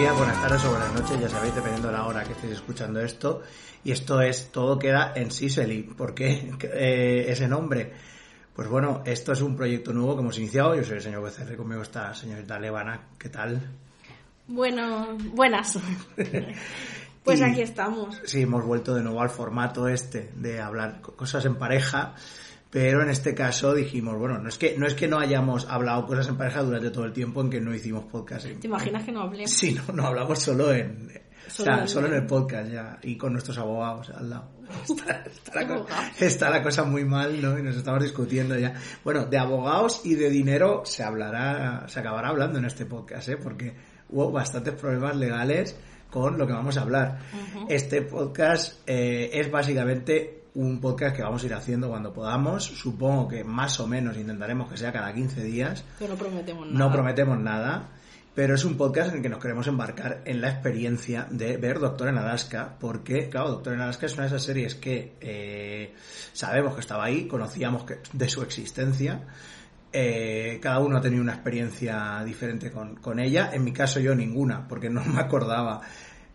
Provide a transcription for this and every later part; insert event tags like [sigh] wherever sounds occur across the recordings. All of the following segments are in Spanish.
Días, buenas tardes o buenas noches, ya sabéis, dependiendo de la hora que estéis escuchando esto. Y esto es Todo queda en Siseli. ¿Por qué [laughs] eh, ese nombre? Pues bueno, esto es un proyecto nuevo que hemos iniciado. Yo soy el señor Becerre, conmigo está señorita Levana. ¿Qué tal? Bueno, buenas. [laughs] pues Y- aquí estamos. Sí, hemos vuelto de nuevo al formato este de hablar co- cosas en pareja, pero en este caso dijimos, bueno, no es que no es que no hayamos hablado cosas en pareja durante todo el tiempo en que no hicimos podcast. ¿Te imaginas que no hablemos? Sí, no, no hablamos solo en Solo o sea, en- solo en el podcast ya y con nuestros abogados al lado. [laughs] Está, está la, co- Abogados. está la cosa muy mal, ¿no? Y nos estamos discutiendo ya. Bueno, de abogados y de dinero se hablará, se acabará hablando en este podcast, ¿eh? Porque hubo bastantes problemas legales con lo que vamos a hablar. Este podcast eh, es básicamente un podcast que vamos a ir haciendo cuando podamos. Supongo que más o menos intentaremos que sea cada 15 días. Pero no prometemos nada. No prometemos nada, pero es un podcast en el que nos queremos embarcar en la experiencia de ver Doctor en Alaska, porque, claro, Doctor en Alaska es una de esas series que eh, sabemos que estaba ahí, conocíamos que, de su existencia. eh, cada uno ha tenido una experiencia diferente con, con ella. En mi caso, yo ninguna, porque no me acordaba.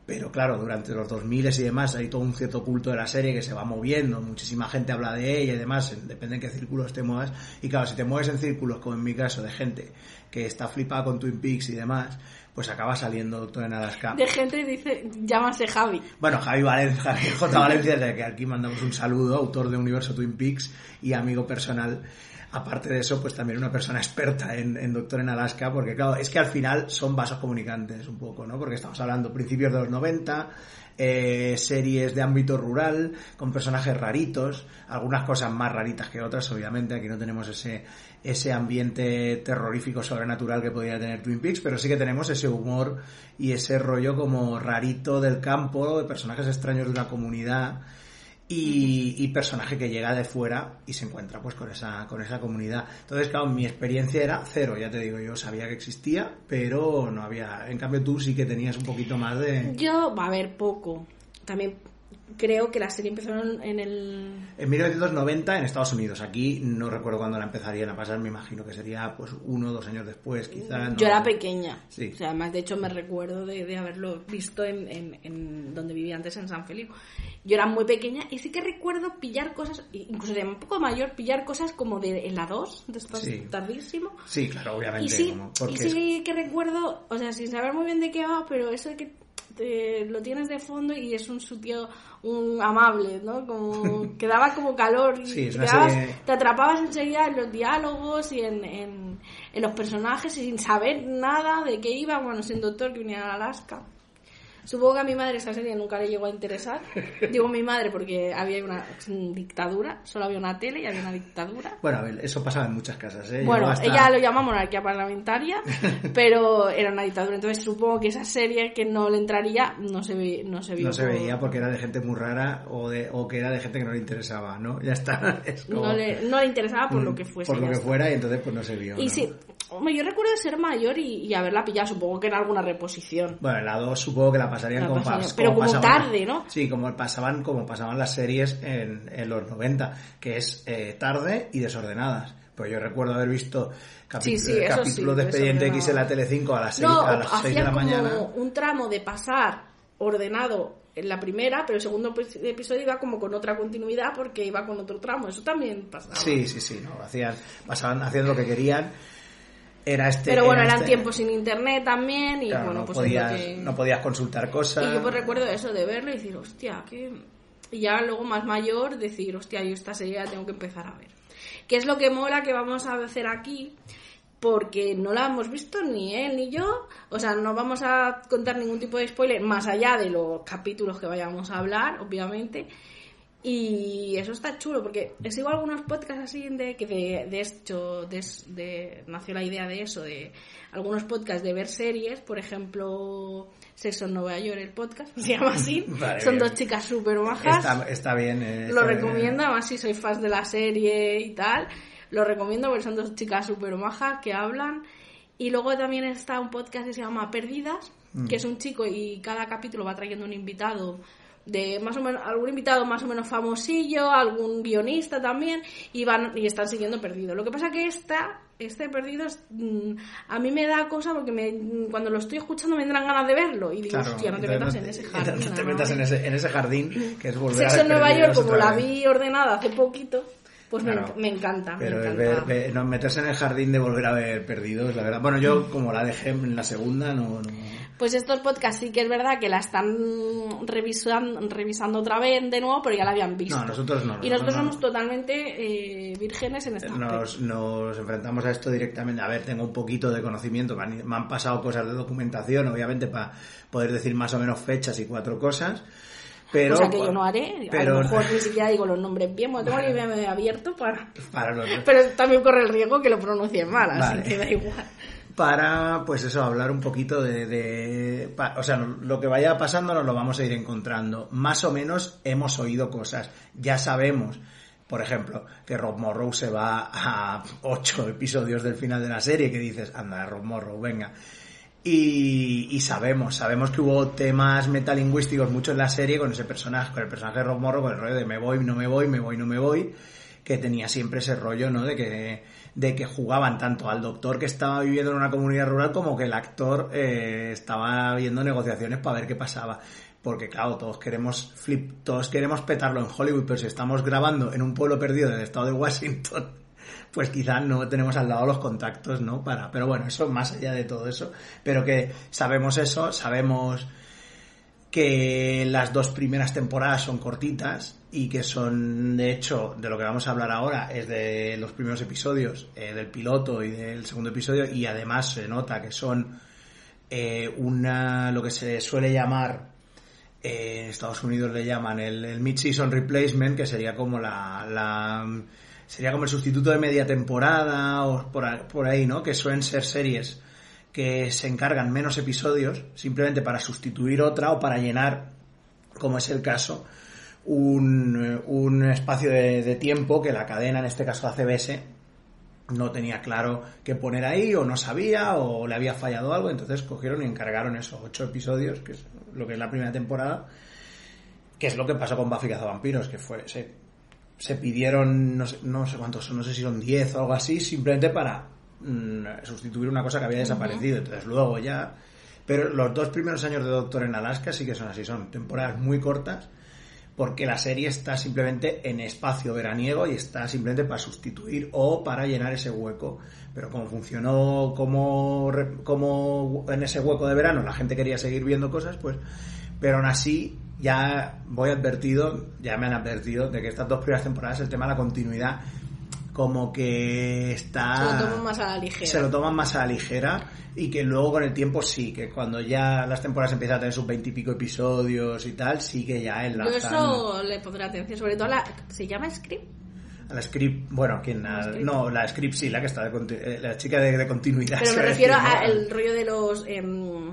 Pero claro, durante los 2000 y demás hay todo un cierto culto de la serie que se va moviendo, muchísima gente habla de ella y demás, en- depende en qué círculos te muevas. Y claro, si te mueves en círculos, como en mi caso, de gente que está flipada con Twin Peaks y demás, pues acaba saliendo Doctor en Alaska. De gente dice, llámase Javi. Bueno, Javi Valencia, [laughs] Javi J. Valencia, de que aquí mandamos un saludo, autor de Universo Twin Peaks y amigo personal. Aparte de eso, pues también una persona experta en, Doctor en Alaska, porque claro, es que al final son vasos comunicantes un poco, ¿no? Porque estamos hablando principios de los 90, eh, series de ámbito rural, con personajes raritos, algunas cosas más raritas que otras, obviamente, aquí no tenemos ese, ese ambiente terrorífico sobrenatural que podría tener Twin Peaks, pero sí que tenemos ese humor y ese rollo como rarito del campo, de personajes extraños de una comunidad y, personaje que llega de fuera y se encuentra pues con esa, con esa comunidad. Entonces, claro, mi experiencia era cero, ya te digo, yo sabía que existía, pero no había, en cambio tú sí que tenías un poquito más de... Yo, va a ver, poco. También creo que la serie empezó en el... En 1990 en Estados Unidos, aquí no recuerdo cuándo la empezarían a pasar, me imagino que sería pues uno o dos años después, quizás. no- Yo era pequeña. Sí. O sea, además, de hecho, me recuerdo de, de haberlo visto en, en- en donde vivía antes, en San Felipe. Yo era muy pequeña y sí que recuerdo pillar cosas, incluso de un poco mayor, pillar cosas como de en la 2, después Sí. tardísimo. Sí, claro, obviamente. Y sí, como- y sí que recuerdo, o sea, sin saber muy bien de qué va, pero eso de que te- lo tienes de fondo y es un sitio un amable, ¿no? Como [laughs] que daba como calor y Sí, te, una quedabas- serie- te atrapabas enseguida en los diálogos y en, en, en los personajes sin saber nada de qué iba, bueno, sin doctor que venía a Alaska. Supongo que a mi madre esa serie nunca le llegó a interesar. Digo mi madre porque había una dictadura, solo había una tele y había una dictadura. Bueno, a ver, eso pasaba en muchas casas, ¿eh? Bueno, hasta- ella lo llama monarquía parlamentaria, [laughs] pero era una dictadura. Entonces supongo que esa serie que no le entraría no se, ve, no se vio. No se veía porque era de gente muy rara o, de, o que era de gente que no le interesaba, ¿no? [laughs] Ya está. Es como- no, le, no le interesaba por lo que fuese. Por lo que está. fuera y entonces pues no se vio. Y ¿no? sí, hombre, yo recuerdo ser mayor y, y haberla pillado, supongo que en alguna reposición. Bueno, en la 2 supongo que la pasarían La como, pas- pero como pasaban- tarde, ¿no? Sí, como pasaban, como pasaban las series en, en los 90, que es eh, tarde y desordenadas. Pues yo recuerdo haber visto capi- Sí, sí, capítulos sí, de Expediente. X en la Telecinco a las 6, No, a las 6 de la como mañana. un tramo de pasar ordenado en la primera, pero el segundo epi- episodio iba como con otra continuidad porque iba con otro tramo. Eso también pasaba. Sí, sí, sí, no, hacían, pasaban haciendo lo que querían. Era este. Pero bueno, era eran este- tiempos sin internet también y claro, bueno, no, pues podías, que... no podías consultar cosas. Y yo pues recuerdo eso de verlo y decir, hostia, que... Y ya luego más mayor decir, hostia, yo esta serie la tengo que empezar a ver. ¿Qué es lo que mola que vamos a hacer aquí? Porque no la hemos visto ni él ni yo. O sea, no vamos a contar ningún tipo de spoiler más allá de los capítulos que vayamos a hablar, obviamente. Y eso está chulo, porque sigo algunos podcasts así de que de, de hecho de, de- nació la idea de eso, de algunos podcasts de ver series, por ejemplo, Sexo en Nueva York, el podcast, [laughs] se llama así. [laughs] Vale, Son bien. dos chicas súper majas. Está, está bien. eh, Lo está recomiendo, además si sois fans de la serie y tal, lo recomiendo porque son dos chicas súper majas que hablan. Y luego también está un podcast que se llama Perdidas, Mm. que es un chico y cada capítulo va trayendo un invitado de más o menos algún invitado más o menos famosillo, algún guionista también y van y están siguiendo perdido. Lo que pasa que esta este perdido mm, a mí me da cosa porque me, cuando lo estoy escuchando me entran ganas de verlo y digo, Claro, hostia, no te metas en ese [laughs] jardín. No te ¿no? metas en ese, en ese jardín que es volver Sexo a en Nueva York, como la vi ordenada hace poquito, pues me Claro. enc- me, encanta, Pero me encanta. ver- ver- no, meterse en el jardín de volver a ver perdidos, la verdad. Bueno, yo como la dejé en la segunda, no. no- Pues estos podcasts sí que es verdad que la están revisando, revisando otra vez de nuevo, pero ya la habían visto. No, nosotros no. y nosotros no, no. somos totalmente eh, vírgenes en esta Nos, nos enfrentamos a esto directamente. A ver, tengo un poquito de conocimiento, me han, me han pasado cosas de documentación, obviamente, para poder decir más o menos fechas y cuatro cosas. Pero, cosa que yo no haré. pero- A lo mejor ni siquiera digo los nombres bien, bueno, tengo IBM abierto para... Para los, Pero también corre el riesgo que lo pronuncie mal, así Vale. que da igual. Para pues eso hablar un poquito de, de- o sea lo que vaya pasando nos lo vamos a ir encontrando. Más o menos hemos oído cosas. Ya sabemos por ejemplo que Rob Morrow se va a ocho episodios del final de la serie que dices anda Rob Morrow venga y, y sabemos, sabemos que hubo temas metalingüísticos mucho en la serie con ese personaje, con el personaje de Rob Morrow, con el rollo de me voy, no me voy, me voy, no me voy, que tenía siempre ese rollo, ¿no? De que, de que jugaban tanto al doctor que estaba viviendo en una comunidad rural como que el actor eh, estaba viendo negociaciones para ver qué pasaba. Porque claro, todos queremos flip, todos queremos petarlo en Hollywood, pero si estamos grabando en un pueblo perdido del estado de Washington, [laughs] pues quizás no tenemos al lado los contactos, ¿no? Para, pero bueno, eso más allá de todo eso, pero que sabemos eso, sabemos que las dos primeras temporadas son cortitas y que son, de hecho, de lo que vamos a hablar ahora es de los primeros episodios, eh, del piloto y del segundo episodio, y además se nota que son eh, una, lo que se suele llamar, eh, en Estados Unidos le llaman el, el mid-season replacement, que sería como la, la, sería como el sustituto de media temporada o por, por ahí, ¿no? Que suelen ser series que se encargan menos episodios simplemente para sustituir otra o para llenar, como es el caso, un, eh, un espacio de, de tiempo que la cadena, en este caso la CBS, no tenía claro qué poner ahí o no sabía o le había fallado algo, entonces cogieron y encargaron esos ocho episodios, que es lo que es la primera temporada, que es lo que pasó con Buffy Cazavampiros, que fue, se, se pidieron, no sé, no sé cuántos son, no sé si son 10 o algo así, simplemente para mm, sustituir una cosa que había desaparecido, entonces luego ya... Pero los dos primeros años de Doctor en Alaska sí que son así, son temporadas muy cortas, porque la serie está simplemente en espacio veraniego y está simplemente para sustituir o para llenar ese hueco. Pero como funcionó como, como en ese hueco de verano la gente quería seguir viendo cosas, pues... Pero aún así ya voy advertido, ya me han advertido de que estas dos primeras temporadas el tema de la continuidad como que está... Se lo toman más a la ligera. Se lo toman más a la ligera y que luego con el tiempo sí, que cuando ya las temporadas empiezan a tener sus veintipico episodios y tal, sí que ya Yo enlazan eso le pondré atención, sobre todo a la... ¿Se llama Script? a la script, bueno, script. no, la script sí, la que está de eh, la chica de, de continuidad. Pero me refiero al rollo de los... em,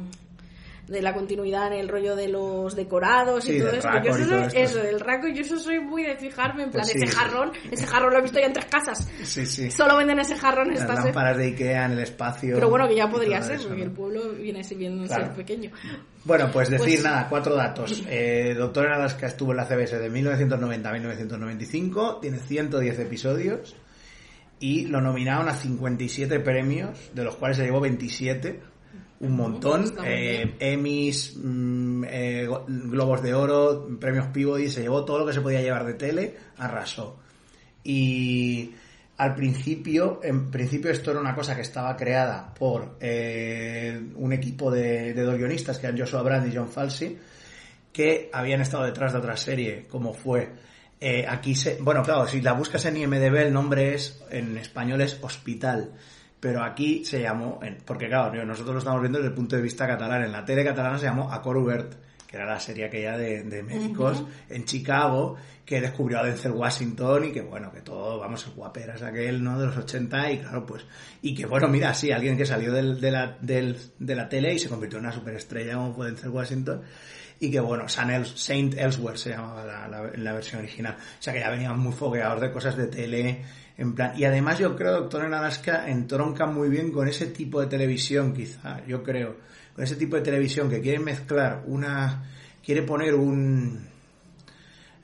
de la continuidad en el rollo de los decorados Sí, y todo eso. Yo todo soy- esto. eso, del raco, yo eso soy muy de fijarme en plan, Pues ese sí. jarrón, ese jarrón lo he visto ya en tres casas. Sí, sí. Solo venden ese jarrón en Las esta serie. lámparas de Ikea en el espacio. Pero bueno, que ya podría todo ser, eso, porque ¿no? el pueblo viene siendo Claro. ser pequeño. Bueno, pues decir Pues- nada, cuatro datos. Eh, Doctor en Alaska estuvo en la CBS de 1990 a 1995, tiene 110 episodios y lo nominaron a 57 premios, de los cuales se llevó 27, un montón. Eh. Emmys, mm, eh, Globos de Oro, premios Peabody, se llevó todo lo que se podía llevar de tele, arrasó. Y al principio, en principio esto era una cosa que estaba creada por eh, un equipo de, de dos guionistas, que eran Joshua Brand y John Falsey, que habían estado detrás de otra serie, como fue aquí se, bueno claro, si la buscas en IMDB el nombre es, en español es Hospital, pero aquí se llamó, porque claro, nosotros lo estamos viendo desde el punto de vista catalán, en la tele catalana se llamó A que era la serie aquella de, de médicos en Chicago, que descubrió a Denzel Washington y que bueno, que todo, vamos, el guaperas aquel, ¿no? De los 80 y claro, pues, y que bueno, mira, sí, alguien que salió del- de, la, del- de la tele y se convirtió en una superestrella como fue Denzel Washington y que bueno, Saint Elsewhere se llamaba la, la versión original. O sea que ya venían muy fogueados de cosas de tele, en plan. Y además yo creo, Doctor en Alaska, entronca muy bien con ese tipo de televisión, quizá, yo creo, con ese tipo de televisión que quiere mezclar una, quiere poner un,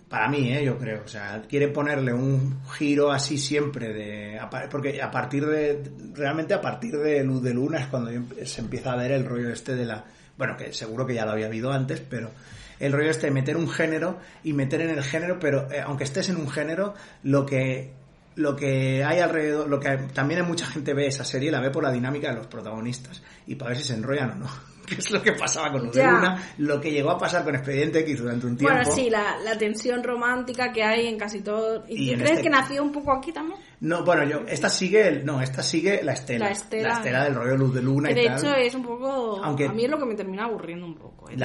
Para mí, ¿eh? yo creo. O sea, quiere ponerle un giro así siempre de... Porque a partir de... Realmente a partir de Luz de Luna es cuando se empieza a ver el rollo este de la... Bueno, que seguro que ya lo había habido antes, pero el rollo este de meter un género y meter en el género, pero eh, aunque estés en un género, lo que lo que hay alrededor, lo que también mucha gente ve esa serie, la ve por la dinámica de los protagonistas y para ver si se enrollan o no. Que es lo que pasaba con Luna, lo que llegó a pasar con Expediente X durante un tiempo. Bueno, sí, la, la tensión romántica que hay en casi todo. ¿Y, crees este que nació un poco aquí también? No, bueno, yo, esta sigue, el, no, esta sigue la estela. La estela. La estela del rollo Luz de Luna y de hecho es un poco, Aunque, a mí es lo que me termina aburriendo un poco. ¿eh?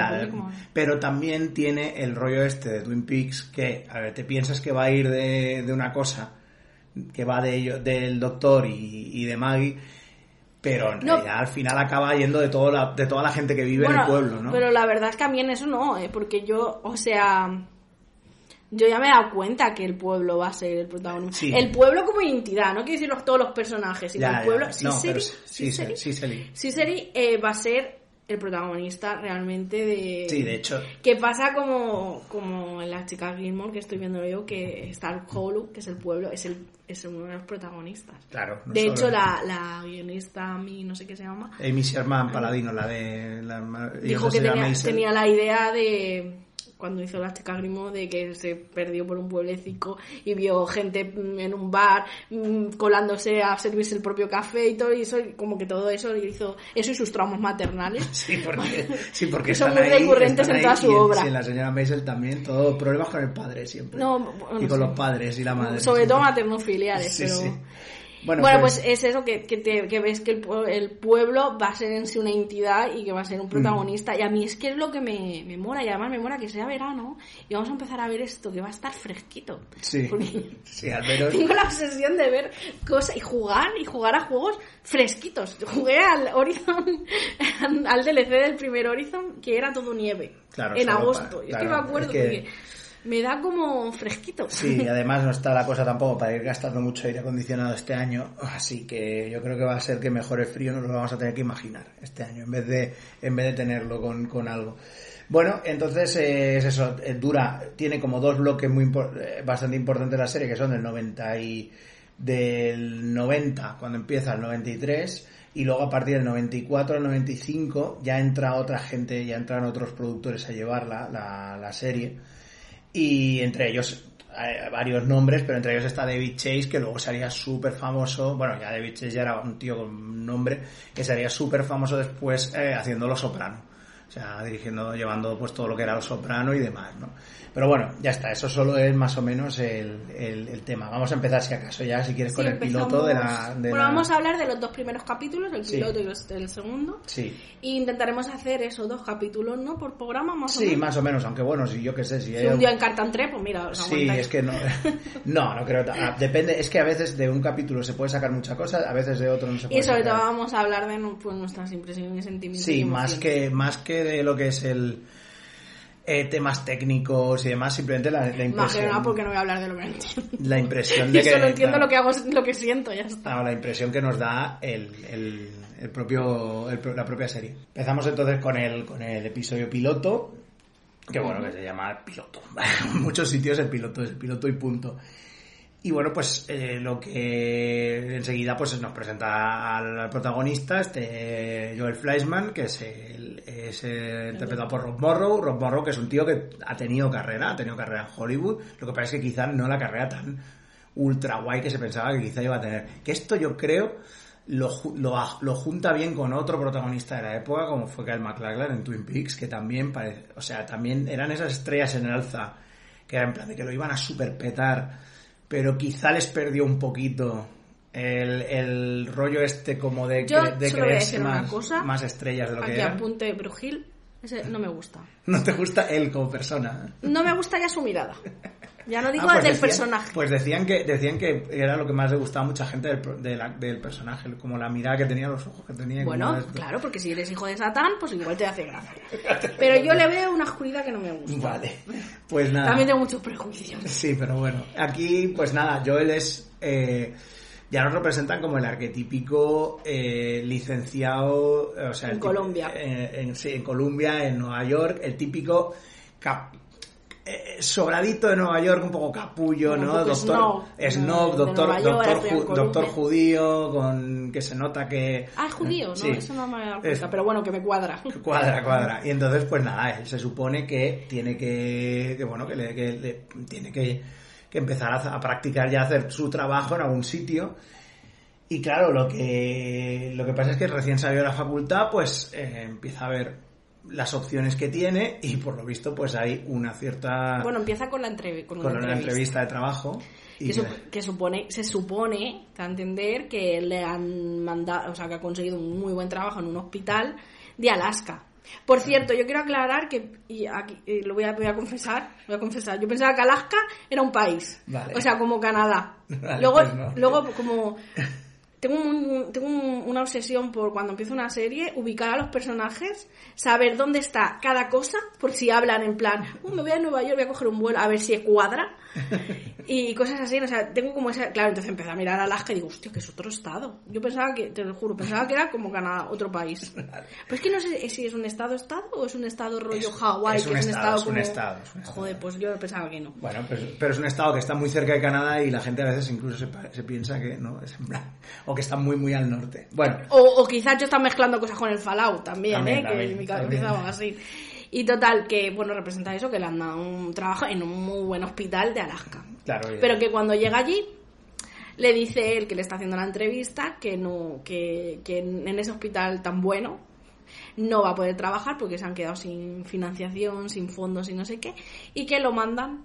Pero también tiene el rollo este de Twin Peaks que, a ver, te piensas que va a ir de, de una cosa que va de ello, del doctor y, de Maggie, pero en realidad al final acaba yendo de, todo la, de toda la gente que vive en el pueblo, ¿no? Pero la verdad es que a mí en eso no, ¿eh? porque yo, o sea, yo ya me he dado cuenta que el pueblo va a ser el protagonista. El pueblo como identidad, no quiero decir todos los personajes, sino el pueblo. Sí, sí, sí, eh, va a ser el protagonista realmente de... Sí, de hecho. Que pasa como, como en la chica Gilmore que estoy viendo yo, que está el Holu, que es el pueblo, es, el, es uno de los protagonistas. Claro. de hecho, la, la guionista, mi no sé qué se llama. Amy Sherman Paladino, la de... La, dijo que tenía la idea de cuando hizo la chica Grimo de que se perdió por un pueblecito y vio gente en un bar mm, colándose a servirse el propio café y todo y eso como que todo eso hizo eso y sus traumas maternales. [laughs] Sí porque, [laughs] sí, porque son muy recurrentes en toda su obra. sí, la señora Maisel también todo problemas con el padre siempre. Y con los padres y la madre sobre todo materno-filiales pero bueno, pues, pues, es eso, que, que, te, que ves que el, el, pueblo va a ser en sí una entidad y que va a ser un protagonista. Y a mí es que es lo que me, me mola, y además me mola que sea verano y vamos a empezar a ver esto, que va a estar fresquito. Sí, sí al menos... [laughs] Tengo la obsesión de ver cosas y jugar, y jugar a juegos fresquitos. Jugué al Horizon, [laughs] al DLC del primer Horizon, que era todo nieve. Claro, en agosto. es que me acuerdo que me da como fresquito. Sí, [laughs] además no está la cosa tampoco para ir gastando mucho aire acondicionado este año, así que yo creo que va a ser que mejor el frío nos lo vamos a tener que imaginar este año, en vez de, en vez de tenerlo con, con algo. Bueno, entonces eh, es eso, eh, dura, tiene como dos bloques muy eh, bastante importantes la serie, que son del 90 y del 90, cuando empieza el 93, y luego a partir del 94 al 95 ya entra otra gente, ya entran otros productores a llevarla, la, la serie y entre ellos varios nombres, pero entre ellos está David Chase, que luego sería súper famoso, bueno, ya David Chase ya era un tío con nombre, que sería súper famoso después eh, haciendo Los Soprano, o sea, dirigiendo, llevando pues todo lo que era Los Soprano y demás, ¿no? Pero bueno, ya está, eso solo es más o menos el, el, tema. Vamos a empezar, si acaso, ya, si quieres, con el piloto de la. bueno, vamos a hablar de los dos primeros capítulos, el piloto y el segundo. Sí. E intentaremos hacer esos dos capítulos, ¿no? Por programa, más o menos. Sí, más o menos, aunque bueno, si yo qué sé. Si, si un día encartan tres, pues mira, os Sí, es que no. [laughs] no, no creo. Ah, depende, es que a veces de un capítulo se puede sacar muchas cosas, a veces de otro no se puede. Y sobre todo vamos a hablar de pues, nuestras impresiones y sentimientos. Sí, más que, más que de lo que es el eh, temas técnicos y demás, simplemente la, la impresión. Porque no voy a hablar de lo que entiendo. La impresión [laughs] de que. solo entiendo lo que hago, lo que siento, ya está. la impresión que nos da el, el, propio, la propia serie. Empezamos entonces con el, con el episodio piloto, que bueno, que se llama piloto. [laughs] en muchos sitios el piloto es el piloto y punto. Y bueno, pues eh, lo que enseguida pues nos presenta al, protagonista, este Joel Fleischman, que es, el, es interpretado por Rob Morrow. Rob Morrow, que es un tío que ha tenido carrera, ha tenido carrera en Hollywood. Lo que pasa es que quizás no la carrera tan ultra guay que se pensaba que quizá iba a tener. Que esto yo creo lo, lo, lo, junta bien con otro protagonista de la época, como fue Kyle MacLachlan en Twin Peaks, que también parece, o sea, también eran esas estrellas en el alza, que era en plan de que lo iban a superpetar pero quizá les perdió un poquito el, el rollo este como de, de creerse más, más estrellas de lo que era. apunte Brugil, ese no me gusta. [laughs] ¿No te gusta él como persona? No me gusta ya su mirada. [laughs] Ya no digo ah, pues del personaje. Pues decían que decían que era lo que más le gustaba a mucha gente del, del, personaje, como la mirada que tenía, los ojos que tenía. Bueno, claro, porque si eres hijo de Satán, pues igual te hace gracia. [laughs] Pero yo le veo una oscuridad que no me gusta. Vale, pues nada. También tengo muchos prejuicios. Sí, pero bueno, aquí pues nada, Joel es... Eh, ya nos representan como el arquetípico eh, licenciado, o sea, en Colombia. Eh, en, sí, en Colombia, en Nueva York, el típico cap eh, sobradito de Nueva York, un poco capullo, ¿no? Doctor, snob, doctor, York, doctor, ju- judío, con que se nota que... Ah, es judío, ¿no? Sí. Eso no me Es- cuenta, pero bueno, que me cuadra. [laughs] Cuadra, cuadra. Y entonces, pues nada, él se supone que tiene que, que bueno, que, le, que le- tiene que, que empezar a, a practicar ya, a hacer su trabajo en algún sitio. Y claro, lo que, lo que pasa es que recién salió de la facultad, pues eh, empieza a ver las opciones que tiene y por lo visto, pues hay una cierta... Bueno, empieza con la, entrev con con una entrevista. entrevista de trabajo. Y Que, que- sup- que supone, se supone, a entender, que le han mandado, o sea, que ha conseguido un muy buen trabajo en un hospital de Alaska. Por cierto, yo quiero aclarar que, y aquí lo voy a, voy a confesar, voy a confesar, yo pensaba que Alaska era un país, Vale. o sea, como Canadá. [laughs] Vale, luego, pues no. luego como tengo, un- tengo un- una obsesión por cuando empiezo una serie, ubicar a los personajes, saber dónde está cada cosa, por si hablan en plan, "Uh, me voy a Nueva York, voy a coger un vuelo, a ver si cuadra. [laughs] y cosas así, o sea, tengo como esa... Claro, entonces empecé a mirar a Alaska y digo, hostia, que es otro estado. Yo pensaba que, te lo juro, pensaba que era como Canadá, otro país. Pero es que no sé si es un estado-estado o es un estado rollo Hawái, es que un es un estado, es un como... estado, es un estado. Joder, pues yo pensaba que no. Bueno, pero, pero es un estado que está muy cerca de Canadá y la gente a veces incluso se, se piensa que no, es en plan, o que está muy muy al norte. Bueno, O, o quizás yo estaba mezclando cosas con el Fallout también, También, ¿eh? también, que mi cabeza así. Y total, que bueno, representa eso, que le han dado un trabajo en un muy buen hospital de Alaska. claro. Pero que cuando llega allí, le dice él que le está haciendo la entrevista que no, que, que en ese hospital tan bueno no va a poder trabajar porque se han quedado sin financiación, sin fondos y no sé qué, y que lo mandan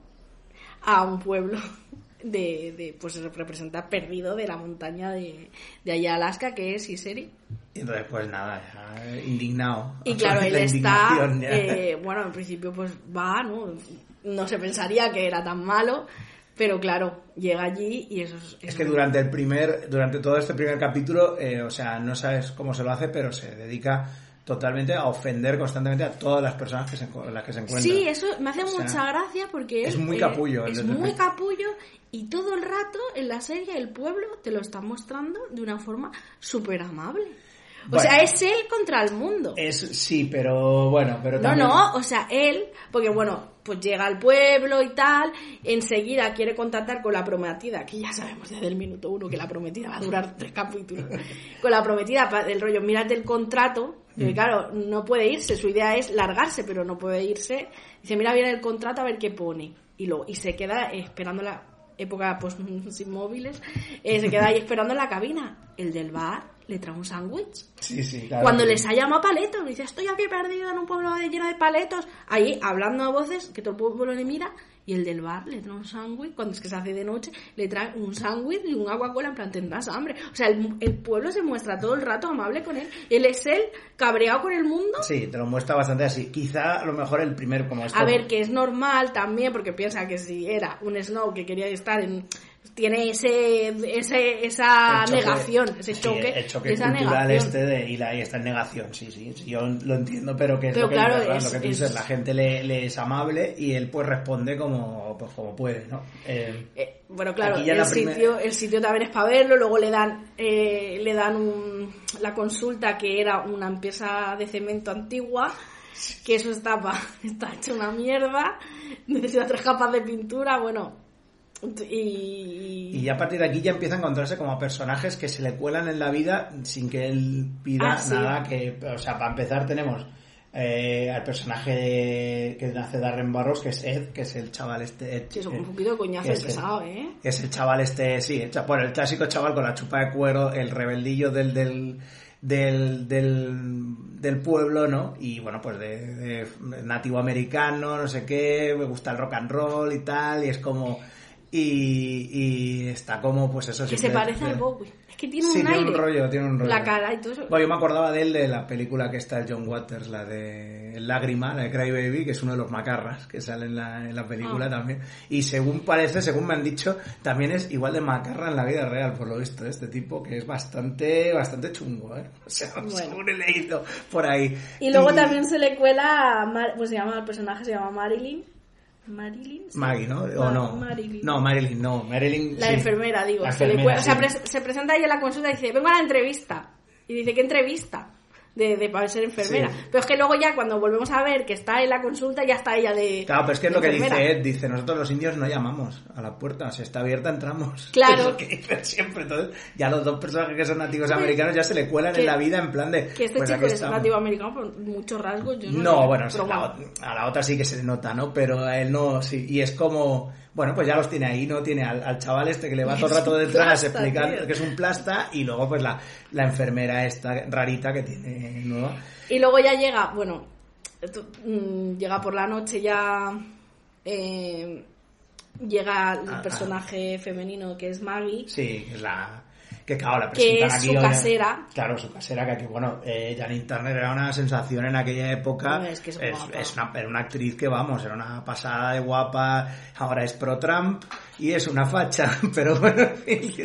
a un pueblo [laughs] de, de pues representa perdido de la montaña de, de allá Alaska que es Iseri y entonces, pues nada, indignado. y claro [laughs] él está eh, bueno en principio pues va no no se pensaría que era tan malo pero claro llega allí y eso es, Es que durante el primer, durante todo este primer capítulo, eh, o sea, no sabes cómo se lo hace, pero se dedica totalmente a ofender constantemente a todas las personas que se, las que se encuentra. Sí, eso me hace O sea, mucha gracia porque es él, muy eh, capullo, es muy [laughs] capullo y todo el rato en la serie el pueblo te lo está mostrando de una forma súper amable. O Bueno. sea, es él contra el mundo. Es, sí, pero bueno, pero No, también... no, o sea, él, porque bueno, pues llega al pueblo y tal, enseguida quiere contactar con la prometida, que ya sabemos desde el minuto uno que la prometida va a durar tres capítulos, [laughs] con la prometida del rollo, mírate el contrato, Mm. que claro, no puede irse, su idea es largarse, pero no puede irse, dice, mira bien el contrato a ver qué pone, y, lo, y se queda esperando la época pues [laughs] sin móviles, eh, se queda ahí [laughs] esperando en la cabina, el del bar le trae un sándwich. Sí, sí, claro. Cuando les ha llamado paletos, dice, estoy aquí perdido en un pueblo lleno de paletos. Ahí, hablando a voces, que todo el pueblo le mira, y el del bar le trae un sándwich, cuando es que se hace de noche, le trae un sándwich y un agua cola, en plan, tendrás hambre. O sea, el, el pueblo se muestra todo el rato amable con él. Él es él, cabreado con el mundo. Sí, te lo muestra bastante así. Quizá a lo mejor el primer como esto... A ver, que es normal también, porque piensa que si era un snow que quería estar en... Tiene ese, ese esa choque- negación, ese sí, choque, el choque esa cultural negación. este de, y, la, y esta negación, sí, sí, sí, yo lo entiendo, pero que es Pero lo que, claro, verdad, es- lo que tú es- dices, la gente le, le es amable y él pues responde como, pues, como puede, ¿no? Eh, Eh, bueno, claro, el primer- sitio, el sitio también es para verlo, luego le dan, eh, le dan un- la consulta que era una empresa de cemento antigua, que eso está, pa- [laughs] está hecho una mierda, [laughs] necesita tres capas de pintura, bueno, y... y ya a partir de aquí ya empieza a encontrarse como personajes que se le cuelan en la vida sin que él pida Ah, sí. nada que, o sea, para empezar tenemos eh, al personaje de- que hace Darren Barros, que es Ed, que es el chaval este... Ed, Sí, eh, un poquito de coñazo es el- pesado, ¿eh? Es el chaval este, sí, el bueno, el clásico chaval con la chupa de cuero, el rebeldillo del, del, del, del, del pueblo, ¿no? Y bueno, pues de, de nativo americano, no sé qué, me gusta el rock and roll y tal, y es como... Y, y está como, pues eso, Que se parece al Bowie. Es que tiene Sí, un tiene aire. un rollo, tiene un rollo. La cara y todo eso. Bueno, yo me acordaba de él de la película que está el John Waters, la de Lágrima, la de Cry Baby, que es uno de los macarras que sale en la, en la película Ah. también. Y según parece, según me han dicho, también es igual de macarra en la vida real, por lo visto, este tipo, que es bastante, bastante chungo, ¿eh? [laughs] O sea, Bueno. según he leído por ahí. Y luego también se le cuela, a Mar- pues se llama, el personaje se llama Marilyn. Marilyn. Maggie, ¿no? ¿O no? Marilyn. No, Marilyn, no. Marilyn. La sí. enfermera, digo. La se, le enfermera, o sea, sí. se presenta ahí en la consulta y dice, vengo a la entrevista. Y dice, ¿qué entrevista? De, de para ser enfermera. Sí. Pero es que luego ya cuando volvemos a ver que está en la consulta, ya está ella de. Claro, pero es que es lo que enfermera. dice Ed, dice, nosotros los indios no llamamos a la puerta, si está abierta entramos. [laughs] Claro. Es lo que dicen siempre. Entonces, ya los dos personajes que son nativos americanos ya se le cuelan que- en la vida en plan de... Que este pues chico es estamos. nativo americano por muchos rasgos. Yo no, No, bueno, la, a la otra sí que se le nota, ¿no? Pero a él no, sí. Y es como, bueno, pues ya los tiene ahí, ¿no? Tiene al, al chaval este que le va todo el rato detrás explicando que es un plasta y luego pues la, la enfermera esta rarita que tiene nueva. Y luego ya llega, bueno, mm, llega por la noche ya. eh, llega el Ah, personaje femenino que es Maggie. Sí, es la... Que claro, la Que presentan es aquí. su casera. Claro, su casera, que aquí, bueno, eh, Janine Turner era una sensación en aquella época. Es que es guapa. es una, era una actriz que, vamos, era una pasada de guapa. Ahora es pro-Trump y es una facha. [laughs] Pero bueno,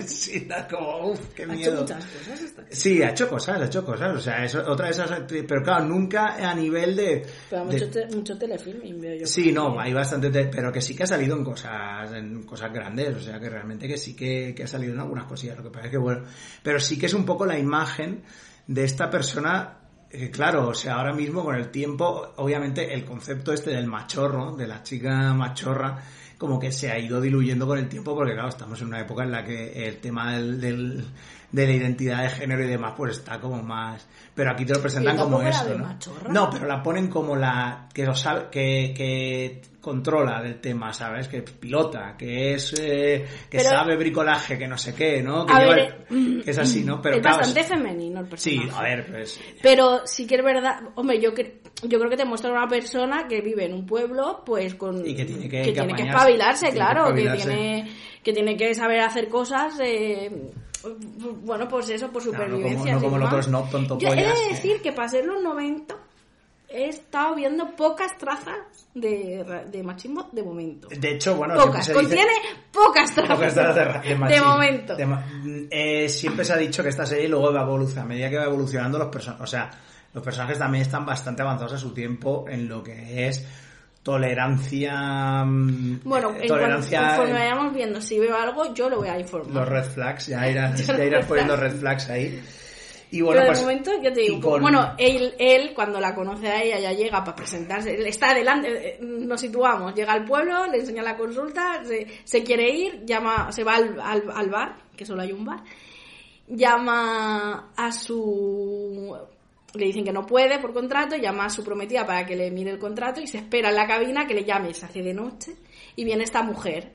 sí, da como, uff, qué Ha hecho miedo. muchas cosas esta Sí, ha hecho cosas, ha hecho cosas. O sea, es otra de esas actrices. Pero claro, nunca a nivel de. Pero de- mucho, te- mucho telefilming veo yo. Sí, no, hay bastante, te- pero que sí que ha salido en cosas, en cosas grandes, o sea que realmente que sí que, que ha salido en algunas cosillas, lo que pasa es que bueno, pero sí que es un poco la imagen de esta persona, que claro, o sea, ahora mismo con el tiempo, obviamente el concepto este del machorro, de la chica machorra, como que se ha ido diluyendo con el tiempo porque claro, estamos en una época en la que el tema del, del- de la identidad de género y demás pues está como más pero aquí te lo presentan como de ¿no? machorra. no pero la ponen como la que lo sabe que, que controla del tema sabes que pilota que es eh, que Pero- sabe bricolaje que no sé qué no que, lleva ver, que es así no pero es claro, bastante femenino el sí personaje. a ver pues Pero sí que es verdad, hombre, yo, cre- yo creo que te muestra una persona que vive en un pueblo, pues con... Y que tiene que- que tiene que espabilarse, tiene que claro, que, espabilarse. tiene, que tiene que saber hacer cosas, eh, bueno, pues eso, por Claro, no como- supervivencia. no como el más. otro snob tonto Yo he de pollas, decir que para ser los 90 he estado viendo pocas trazas de, de machismo de momento. de hecho bueno Pocas, dice- contiene pocas trazas. Pocas trazas de, ra- de machismo. momento. De ma- eh, siempre se ha dicho que esta serie luego va a evolucionar. A medida que va evolucionando, los personajes. O sea, los personajes también están bastante avanzados a su tiempo en lo que es tolerancia. mm, Bueno, eh, en tolerancia. cuanto, conforme vayamos viendo, si veo algo, yo lo voy a informar. los red flags. Ya [laughs] irás, ya irás poniendo red flags ahí. Y bueno, Pero de pues, momento, ya te digo, con- bueno, él, él, cuando la conoce a ella, ya llega para presentarse, él está adelante, eh, nos situamos, llega al pueblo, le enseña la consulta, se, se quiere ir, llama, se va al, al, al bar, que solo hay un bar, llama a su... Le dicen que no puede por contrato, llama a su prometida para que le mire el contrato y se espera en la cabina que le llame, se hace de noche, y viene esta mujer.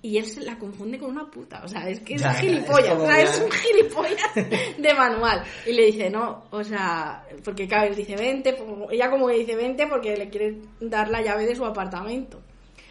Y él se la confunde con una puta, o sea, es que es Ya, un ya, gilipollas, es o sea, es un gilipollas de manual. Y le dice, no, o sea, porque claro, él dice 20, ella como que dice 20 porque le quiere dar la llave de su apartamento.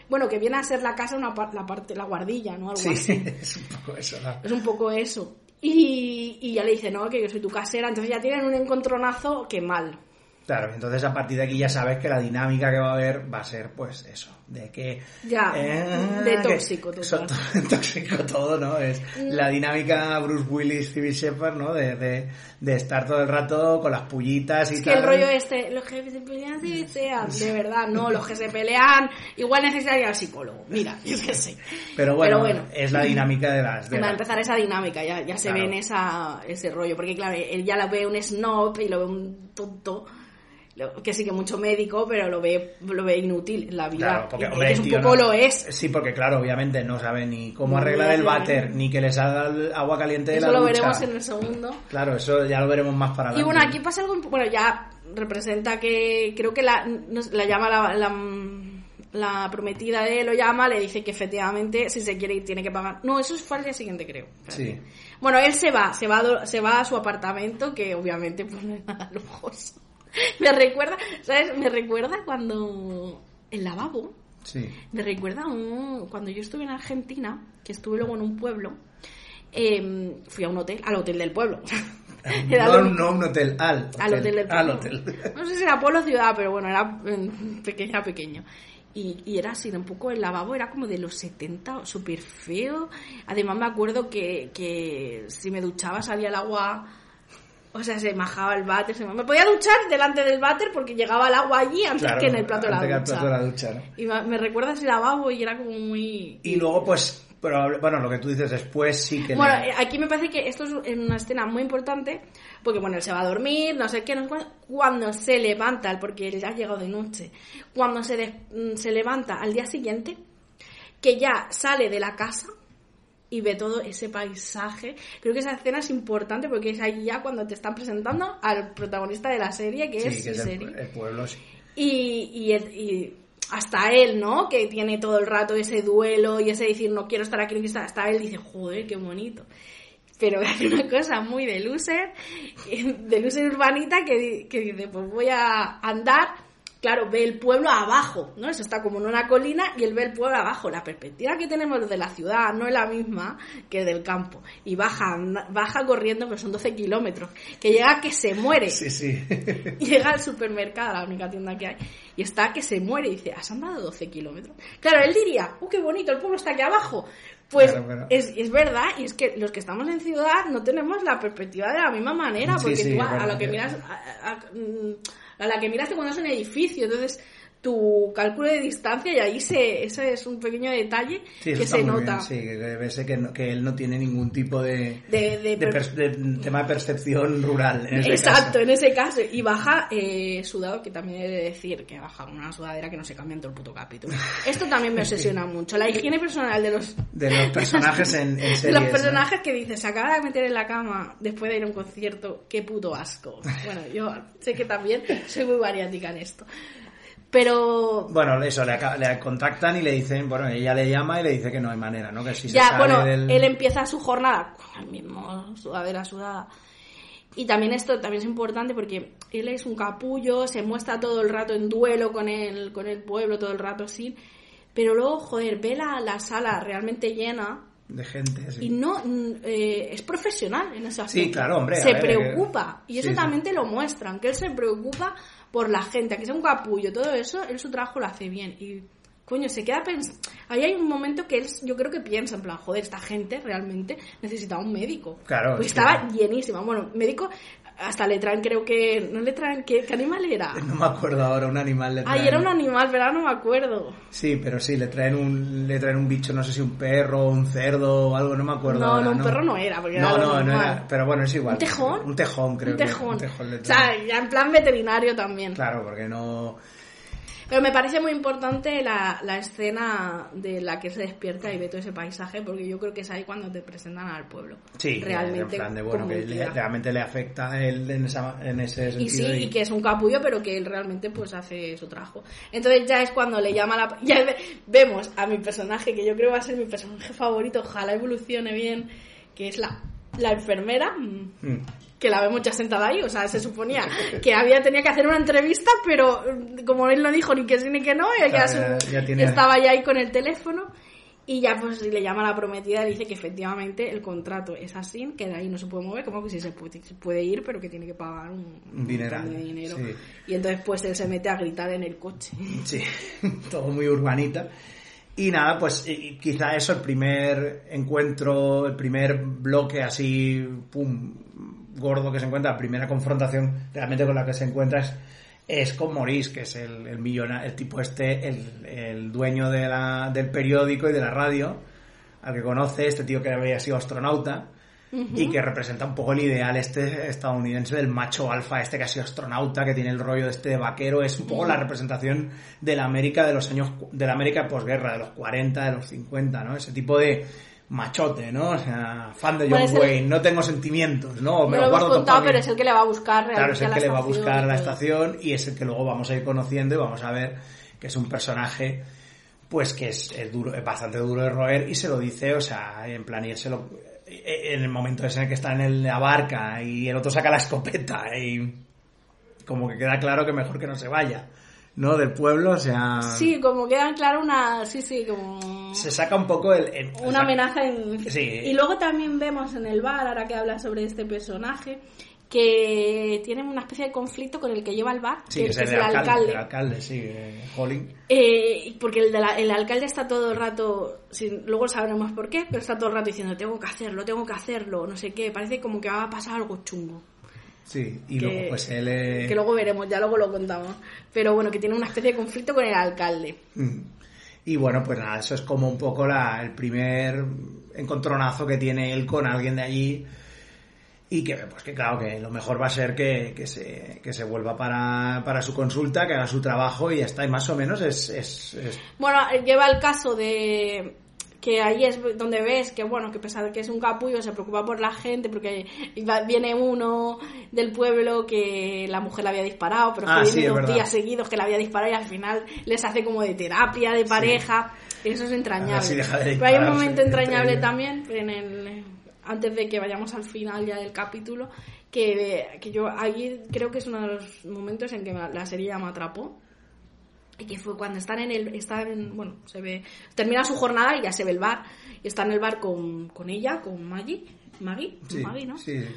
Bueno, que viene a ser la casa una par- la parte, la guardilla, ¿no? Algo Sí, así. [laughs] es un poco eso. ¿no? Es un poco eso. Y, ya le dice, no, que yo soy tu casera. Entonces ya tienen un encontronazo que mal. Claro, entonces a partir de aquí ya sabes que la dinámica que va a haber va a ser, pues eso, de que... Ya, de que- tóxico total. eso, to- [laughs] tóxico todo, ¿no? Es la dinámica Bruce Willis, Phoebe Shepard, ¿no? De, de, de estar todo el rato con las pullitas y Es que tal. el rollo este, los jefes se pelean, sí, sean, de verdad, no, los que se pelean, igual necesitaría al psicólogo. Mira, yo qué sé. Pero bueno, Pero bueno. es la dinámica de las... De Va a la- empezar esa dinámica, ya, ya se Claro. ve en esa, ese rollo, porque claro, él ya lo ve un snob y lo ve un tonto, que sí que mucho médico, pero lo ve, lo ve inútil en la vida. Claro, porque Y hombre, es un poco no- lo es. Sí, porque claro, obviamente no sabe ni cómo arreglar el váter, ni que le salga el agua caliente de Eso la lo ducha. veremos en el segundo. Claro, eso ya lo veremos más para Y adelante. bueno, aquí pasa algo, bueno, ya representa que, creo que la, la llama la, la, la prometida de él, lo llama, le dice que efectivamente si se quiere ir tiene que pagar. No, eso fue al día siguiente, creo. Sí. Bueno, él se va, se va, se va a su apartamento, que obviamente pues no es nada lujoso. [laughs] Me recuerda, ¿sabes? Me recuerda cuando el lavabo, Sí. me recuerda un- cuando yo estuve en Argentina, que estuve luego en un pueblo, em, fui a un hotel, al hotel del pueblo. [laughs] No, lo- no un hotel, al hotel. al hotel del Al pueblo. hotel. No sé si era pueblo o ciudad, pero bueno, era pequeño, era pequeño. Y, y era así, un poco el lavabo era como de los 70, súper feo. Además me acuerdo que, que si me duchaba salía el agua, o sea, se majaba el váter. se- Me podía duchar delante del váter porque llegaba el agua allí antes Claro, que en el plato de la ducha. plato de la ducha, ¿no? Y me, recuerda ese lavabo y era como muy... Y luego, pues, Pero bueno, lo que tú dices después sí que... Bueno, le- aquí me parece que esto es una escena muy importante, porque bueno, él se va a dormir, no sé qué, no sé cuándo, cuando se levanta, porque él ya ha llegado de noche, cuando se, des- mm, se levanta al día siguiente, que ya sale de la casa y ve todo ese paisaje. Creo que esa escena es importante porque es ahí ya cuando te están presentando al protagonista de la serie, que sí, es que es el, pueblo, sí. Y, y, hasta él, ¿no? Que tiene todo el rato ese duelo y ese decir, no quiero estar aquí, no quiero estar. Hasta él dice, joder, qué bonito. Pero [laughs] hace una cosa muy de loser, [laughs] de loser urbanita, que, que dice, pues voy a andar. Claro, ve el pueblo abajo, ¿no? Eso está como en una colina y él ve el pueblo abajo. La perspectiva que tenemos de la ciudad no es la misma que del campo. Y baja, baja corriendo, pero son 12 kilómetros. Que llega que se muere Sí, sí. [laughs] llega al supermercado, la única tienda que hay, y está que se muere y dice, ¿has andado 12 kilómetros? Claro, él diría, ¡uh, qué bonito! El pueblo está aquí abajo. Pues Claro, claro. Es, es verdad, y es que los que estamos en ciudad no tenemos la perspectiva de la misma manera, porque sí, tú a, lo que miras, a, a- mm, a la que miraste cuando es un edificio, entonces tu cálculo de distancia y ahí se, ese es un pequeño detalle Sí, que se nota. bien, sí, que, que ves que, no- que él no tiene ningún tipo de, De, de de, per- pers- de tema de percepción rural. En Exacto, caso. en ese caso. Y baja eh, sudado, que también he de decir que baja una sudadera que no se cambia en todo el puto capítulo. Esto también me [laughs] obsesiona mucho. La higiene personal de los, De los personajes en, en [laughs] de los ¿no? personajes que dice, se acaba de meter en la cama después de ir a un concierto, qué puto asco. [laughs] Bueno, yo sé que también soy muy variática en esto. Pero Bueno, eso, le, le contactan y le dicen, bueno, ella le llama y le dice que no hay manera, ¿no? Que si se ya, sale bueno, del... él empieza su jornada con el mismo sudadera sudada. Y también esto también es importante porque él es un capullo, se muestra todo el rato en duelo con el, con el pueblo, todo el rato así. Pero luego, joder, ve la, la sala realmente llena De gente, sí. y no mm, eh, es profesional en ese aspecto. Sí, claro, hombre, Se ver, preocupa. eh, Y eso sí, sí. también te lo muestran, que él se preocupa por la gente, que sea un capullo, todo eso, él su trabajo lo hace bien. Y coño, se queda pensando. Ahí hay un momento que él, yo creo que piensa, en plan, joder, esta gente realmente necesitaba un médico. Claro, Pues es que- estaba llenísima. Bueno, médico, hasta le traen, creo que. ¿No le traen? ¿Qué, qué animal era? [laughs] No me acuerdo ahora, un animal le traen... Ay, era un animal, pero ahora no me acuerdo. Sí, pero sí, le traen un le traen un bicho, no sé si un perro, un cerdo o algo, no me acuerdo No, ahora, no, un perro no era, porque era No, lo no, no era, pero bueno, es igual. ¿Un tejón? Un tejón, creo un que- tejón. un tejón le o sea, ya en plan veterinario también. Claro, porque no... Pero me parece muy importante la, la escena de la que se despierta y ve todo ese paisaje, porque yo creo que es ahí cuando te presentan al pueblo. Sí, realmente. en plan de, bueno, que le- realmente le afecta a él en, esa, en ese Y sentido. sí, y que es un capullo, pero que él realmente pues hace su trabajo. Entonces ya es cuando le llama la... Ya ve- vemos a mi personaje, que yo creo va a ser mi personaje favorito, ojalá evolucione bien, que es la, la enfermera, Mm. Que la vemos ya sentada ahí, o sea, se suponía que había tenía que hacer una entrevista, pero mm, como él no dijo ni que sí ni que no, su- ya- ya tiene- estaba ya ahí con el teléfono y ya pues le llama a la prometida y dice que efectivamente el contrato es así, que de ahí no se puede mover, como que sí se puede, se puede ir, pero que tiene que pagar un, Un dineral, montón de dinero. sí. Y entonces pues él se mete a gritar en el coche. Sí, [laughs] todo muy urbanita. Y nada, pues quizá eso, el primer encuentro, el primer bloque así, pum, gordo que se encuentra, la primera confrontación realmente con la que se encuentra es, es con Maurice, que es el, el millonario, el tipo este, el, el dueño de la, del periódico y de la radio, al que conoce, este tío que había sido astronauta, y que representa un poco el ideal este estadounidense del macho alfa, este que ha sido astronauta, que tiene el rollo de este de vaquero, es un poco la representación de la América de los años, de la América posguerra, de los 40, de los 50, ¿no? Ese tipo de machote, ¿no? O sea, fan de John Bueno, es el- Wayne, no tengo sentimientos, ¿no? No Me lo lo hemos guardo todo contado, pero es el que le va a buscar realmente Claro, es el que le va a buscar a la estación y es el que luego vamos a ir conociendo y vamos a ver que es un personaje pues que es, es duro, es bastante duro de roer y se lo dice, o sea, en plan y él se lo en el momento ese en el que está en el- la barca y el otro saca la escopeta y como que queda claro que mejor que no se vaya, ¿no? Del pueblo, o sea, Sí, como quedan claro una... Sí, sí, como... se saca un poco el, el- o una sea, amenaza en... Sí. Y luego también vemos en el bar, ahora que habla sobre este personaje, que tiene una especie de conflicto con el que lleva el bar, Sí, que, que es el, alcalde, alcalde. el alcalde, sí, eh, Holling. Eh, porque el, de la- el alcalde está todo el rato, sin- luego sabremos por qué, pero está todo el rato diciendo, tengo que hacerlo, tengo que hacerlo, no sé qué, parece como que va a pasar algo chungo. Sí, y Que- luego pues él... eh, Que luego veremos, ya luego lo contamos. Pero bueno, que tiene una especie de conflicto con el alcalde. Mm. Y bueno, pues nada, eso es como un poco la, el primer encontronazo que tiene él con alguien de allí. Y que, pues que claro, que lo mejor va a ser que, que, se, que se vuelva para, para su consulta, que haga su trabajo y ya está. Y más o menos es... es, es... Bueno, lleva el caso de que ahí es donde ves que bueno que pesar que es un capullo se preocupa por la gente porque viene uno del pueblo que la mujer le había disparado pero Ah, que sí, viene es dos días seguidos que la había disparado y al final les hace como de terapia de pareja. Eso es entrañable. Deja de pero hay un momento entrañable también en el antes de que vayamos al final ya del capítulo que, que yo ahí creo que es uno de los momentos en que la serie ya me atrapó y que fue cuando están en el están en, bueno se ve termina su jornada y ya se ve el bar y está en el bar con, con ella con Maggie Maggie Sí, Maggie no sí, sí.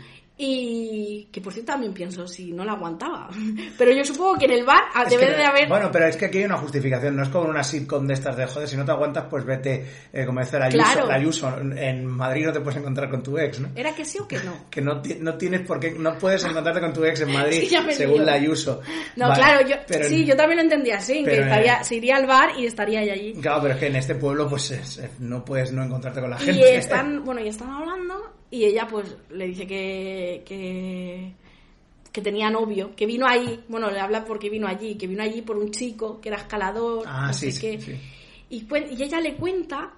Y que por cierto también pienso si no la aguantaba [laughs] pero yo supongo que en el bar Es debe que- de haber Bueno, pero es que aquí hay una justificación, no es como una sitcom de estas de joder, si no te aguantas, pues vete, eh, como dice la Ayuso, Claro. la Ayuso, en Madrid no te puedes encontrar con tu ex, ¿no? era que sí o que no [laughs] Que no, no tienes por qué, no puedes encontrarte con tu ex en [laughs] Madrid, Sí, según la Ayuso. no Vale, claro yo pero- sí yo también lo entendía así que estaría, eh, se iría al bar y estaría allí Claro, pero es que en este pueblo, pues es- no puedes no encontrarte con la y gente. están bueno y están hablando y ella pues le dice que que que tenía novio, que vino ahí, bueno, le habla porque vino allí, que vino allí por un chico que era escalador, Ah, no sí, sé sí, qué. sí. Y, ella le cuenta,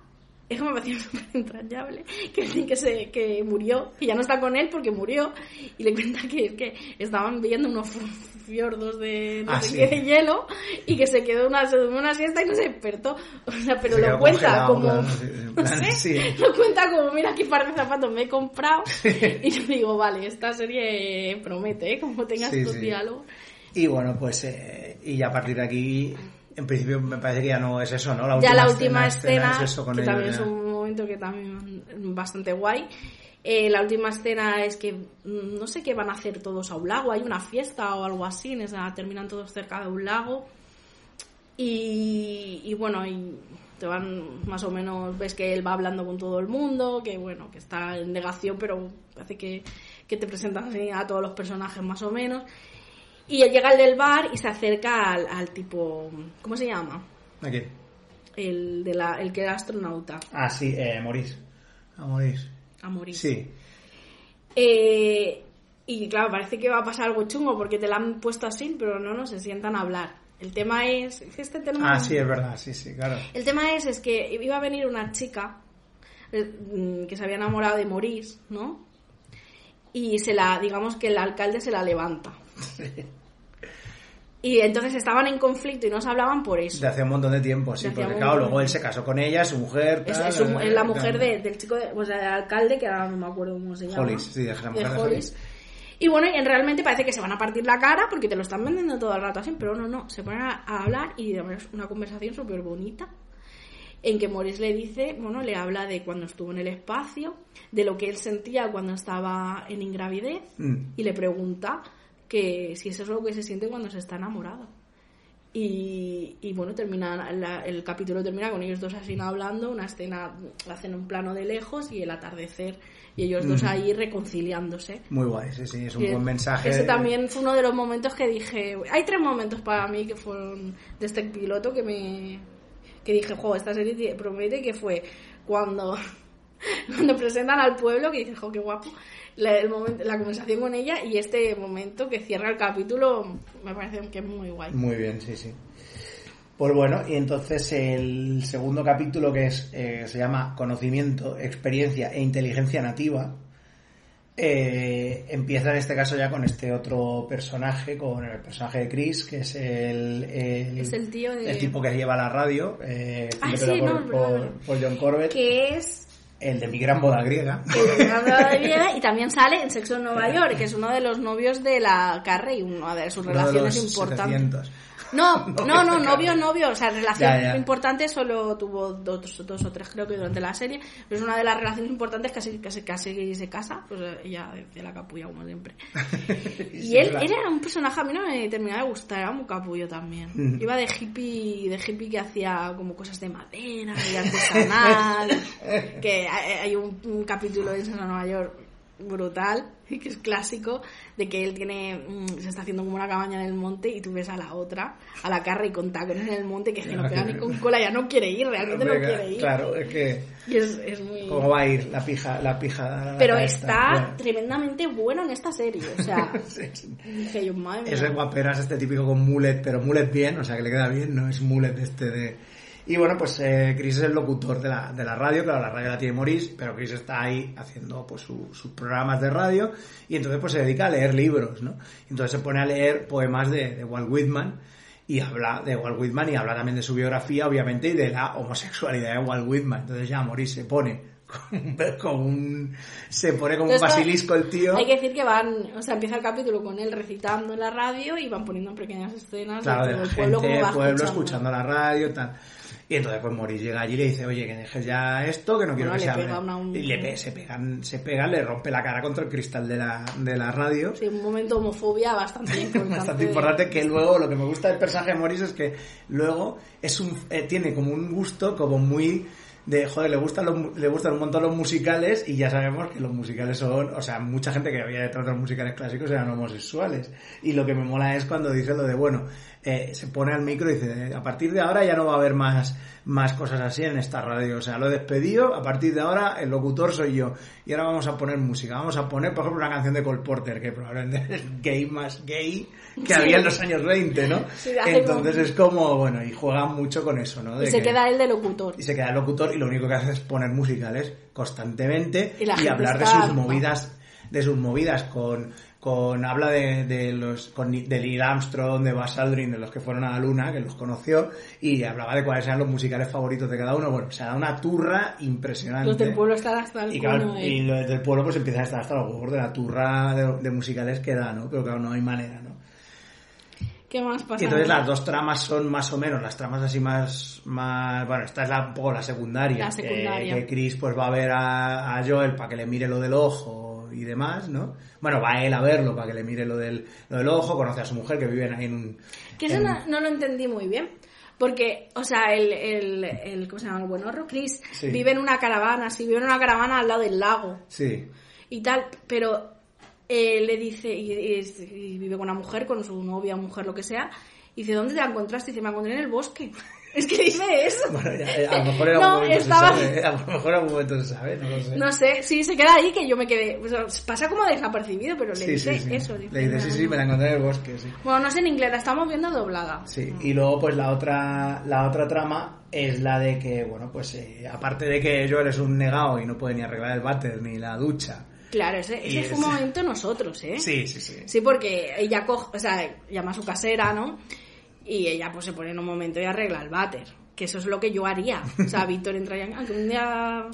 es que me pareció [laughs] súper entrañable, que que, se, que murió, que ya no está con él porque murió, y le cuenta que, que estaban viendo unos fiordos de, no Ah, sé sí. qué, de hielo y que se quedó una, se durmió una siesta y no se despertó. [laughs] O sea, pero Se lo cuenta como... en no plan, sé, sí. lo cuenta como, mira qué par de zapatos me he comprado. y yo digo, vale, esta serie promete, ¿eh? Como tengas Sí, estos sí. diálogos. Y bueno, pues, eh, y ya a partir de aquí, en principio me parece que ya no es eso, ¿no? La ya la última escena, escena, es eso con que ellos, también es ya. un momento que también es bastante guay. Eh, la última escena es que mm, no sé qué van a hacer todos a un lago, hay una fiesta o algo así, o sea, terminan todos cerca de un lago. Y, y bueno, y te van más o menos, ves que él va hablando con todo el mundo, que bueno, que está en negación, pero hace que, que te presentan así a todos los personajes más o menos. Y él llega el del bar y se acerca al, al tipo, ¿cómo se llama? Aquí. El, de la, el que era astronauta, Ah, sí, eh, Morís. A Morís. A morir. Sí. Eh, y claro, parece que va a pasar algo chungo porque te la han puesto así, pero no, no se sientan a hablar. El tema es. Este tema, Ah, sí, es verdad, sí, sí, claro. El tema es, es que iba a venir una chica eh, mm, que se había enamorado de Maurice, ¿no? Y se la, digamos que el alcalde se la levanta. Y entonces estaban en conflicto y no se hablaban por eso. De hace un montón de tiempo, sí, De porque claro, luego él se casó con ella, su mujer. Es, tal, es un- es la mujer claro. de- del chico, de- o sea, del alcalde, que ahora no me acuerdo cómo se llama. Hollis, sí, es la mujer de Hollis. Hollis. Y bueno, y en- realmente parece que se van a partir la cara porque te lo están vendiendo todo el rato así, pero no, no, se ponen a, a hablar y es una conversación súper bonita en que Maurice le dice, bueno, le habla de cuando estuvo en el espacio, de lo que él sentía cuando estaba en ingravidez Mm. y le pregunta que si eso es lo que se siente cuando se está enamorado. Y, y bueno, termina la- el capítulo termina con ellos dos así hablando, una escena, hacen un plano de lejos y el atardecer, y ellos dos ahí reconciliándose. Muy guay, sí, sí, es un Y buen mensaje. Ese también fue uno de los momentos que dije. Hay tres momentos para mí que fueron de este piloto que me. que dije, jo, esta serie promete que fue cuando. [laughs] cuando presentan al pueblo, que dije, jo, qué guapo. La, el momento, la conversación con ella y este momento que cierra el capítulo me parece que es muy guay. Muy bien, sí, sí. Pues bueno, y entonces el segundo capítulo que es eh, se llama Conocimiento, Experiencia e Inteligencia Nativa, eh, empieza en este caso ya con este otro personaje, con el personaje de Chris, que es el, el, Es el tío de- tipo que lleva la radio, eh, Ah, sí, por, no, por John Corbett, Que es el de mi gran boda griega. el [laughs] de la boda [laughs] griega, y también sale en Sexo en Nueva York, que es uno de los novios de la Carrey, una de sus Uno de relaciones los importantes. 700. No, No, no, no, novio, novio, o sea, relación Ya, ya. importante solo tuvo dos, dos o tres creo que durante la serie, pero es una de las relaciones importantes casi casi casi se casa, pues ella de, de la capulla como siempre. [laughs] Y él, era un personaje, a mí no me terminaba de gustar, era muy capullo también. Iba de hippie, de hippie que hacía como cosas de madera y artesanal, [laughs] que hay, hay un, un capítulo en Nueva York brutal, [laughs] que es clásico, de que él tiene, mm, se está haciendo como una cabaña en el monte y tú ves a la otra, a la Carrie con tacones en el monte, que es que no pega ni con cola, ya no quiere ir, realmente no quiere ir. Claro, es que. Y es, es muy... ¿Cómo va a ir la pija? La pija la Pero está? Bueno. tremendamente bueno en esta serie, o sea, [laughs] Sí, sí. dije yo, madre mía. Ese guaperas, este típico con mullet, pero mullet bien, o sea que le queda bien, no es mullet este de... Y bueno, pues eh, Chris es el locutor de la, de la radio, claro, la radio la tiene Maurice, pero Chris está ahí haciendo pues su- sus programas de radio y entonces pues se dedica a leer libros, ¿no? Entonces se pone a leer poemas de, de Walt Whitman y habla de Walt Whitman y habla también de su biografía, obviamente, y de la homosexualidad de Walt Whitman. Entonces ya Maurice se pone [laughs] con, un... se pone como un basilisco el tío. Hay que decir que van, o sea, empieza el capítulo con él recitando en la radio y van poniendo pequeñas escenas Claro, de de todo la el pueblo gente como va del pueblo escuchando. escuchando la radio y tal. Y entonces pues Moris llega allí y le dice, oye, que dejes ya esto, que no quiero Bueno, que le se Y le pe- se pegan, se pegan, le rompe la cara contra el cristal de la, de la radio. Sí, un momento de homofobia bastante [laughs] importante. Bastante importante que luego lo que me gusta del personaje de Morris es que luego es un eh, tiene como un gusto como muy de joder le gustan los le gustan un montón los musicales y ya sabemos que los musicales son o sea mucha gente que había detrás de los musicales clásicos eran homosexuales y lo que me mola es cuando dice lo de bueno eh, se pone al micro y dice a partir de ahora ya no va a haber más más cosas así en esta radio o sea lo he despedido a partir de ahora el locutor soy yo y ahora vamos a poner música vamos a poner por ejemplo una canción de Cole Porter que probablemente [laughs] es gay más gay que Sí. había en los años 20, ¿no? Sí, Entonces como- es como, bueno, y juegan mucho con eso, ¿no? Y se que- queda él de locutor. y se queda el locutor y lo único que hace es poner musicales constantemente Y y, hablar de sus movidas, de sus movidas con, con habla de, de los con, de Neil Armstrong, de Buzz Aldrin, de los que fueron a la luna, que los conoció y hablaba de cuáles eran los musicales favoritos de cada uno. Bueno, se da una turra impresionante. Los del pueblo están hasta el Y claro, de- y los del pueblo pues empiezan a estar hasta los huevos de la turra de, de musicales que da, ¿no? Pero claro, no hay manera, ¿no? ¿Qué más pasa? Y entonces las dos tramas son más o menos, las tramas así más, más bueno, esta es la, un poco la secundaria. La secundaria. Que, que Chris pues va a ver a, a Joel para que le mire lo del ojo y demás, ¿no? Bueno, va él a verlo para que le mire lo del, lo del ojo, conoce a su mujer que viven ahí en un... Que eso no, no lo entendí muy bien. Porque, o sea, el, el, el ¿cómo se llama? El buenorro, Chris, Sí. vive en una caravana, sí, vive en una caravana al lado del lago Sí, y tal, pero eh, le dice, y, y- y vive con una mujer, con su novia, mujer, lo que sea, y dice, ¿dónde te la encontraste? Y dice, me encontré en el bosque. Es que dice eso. bueno, ya, eh, a lo mejor en algún No, momento estaba- se sabe, a lo mejor en algún momento se sabe, no lo sé. No sé, sí, se queda ahí que yo me quedé. o sea, pasa como desapercibido, pero le sí, dice sí, sí. eso. Le dice, sí, sí, me la encontré en el bosque, sí. Bueno, no sé en inglés, la estamos viendo doblada. Sí, y luego pues la otra, la otra trama es la de que, bueno, pues eh, aparte de que Joel es un negado y no puede ni arreglar el váter ni la ducha. Claro, ese, ese fue es- un momento nosotros, ¿eh? Sí, sí, sí. Sí, porque ella coge, o sea, llama a su casera, ¿no? Y ella pues se pone en un momento y arregla el váter. Que eso es lo que yo haría. O sea, [laughs] Víctor entra y aunque un día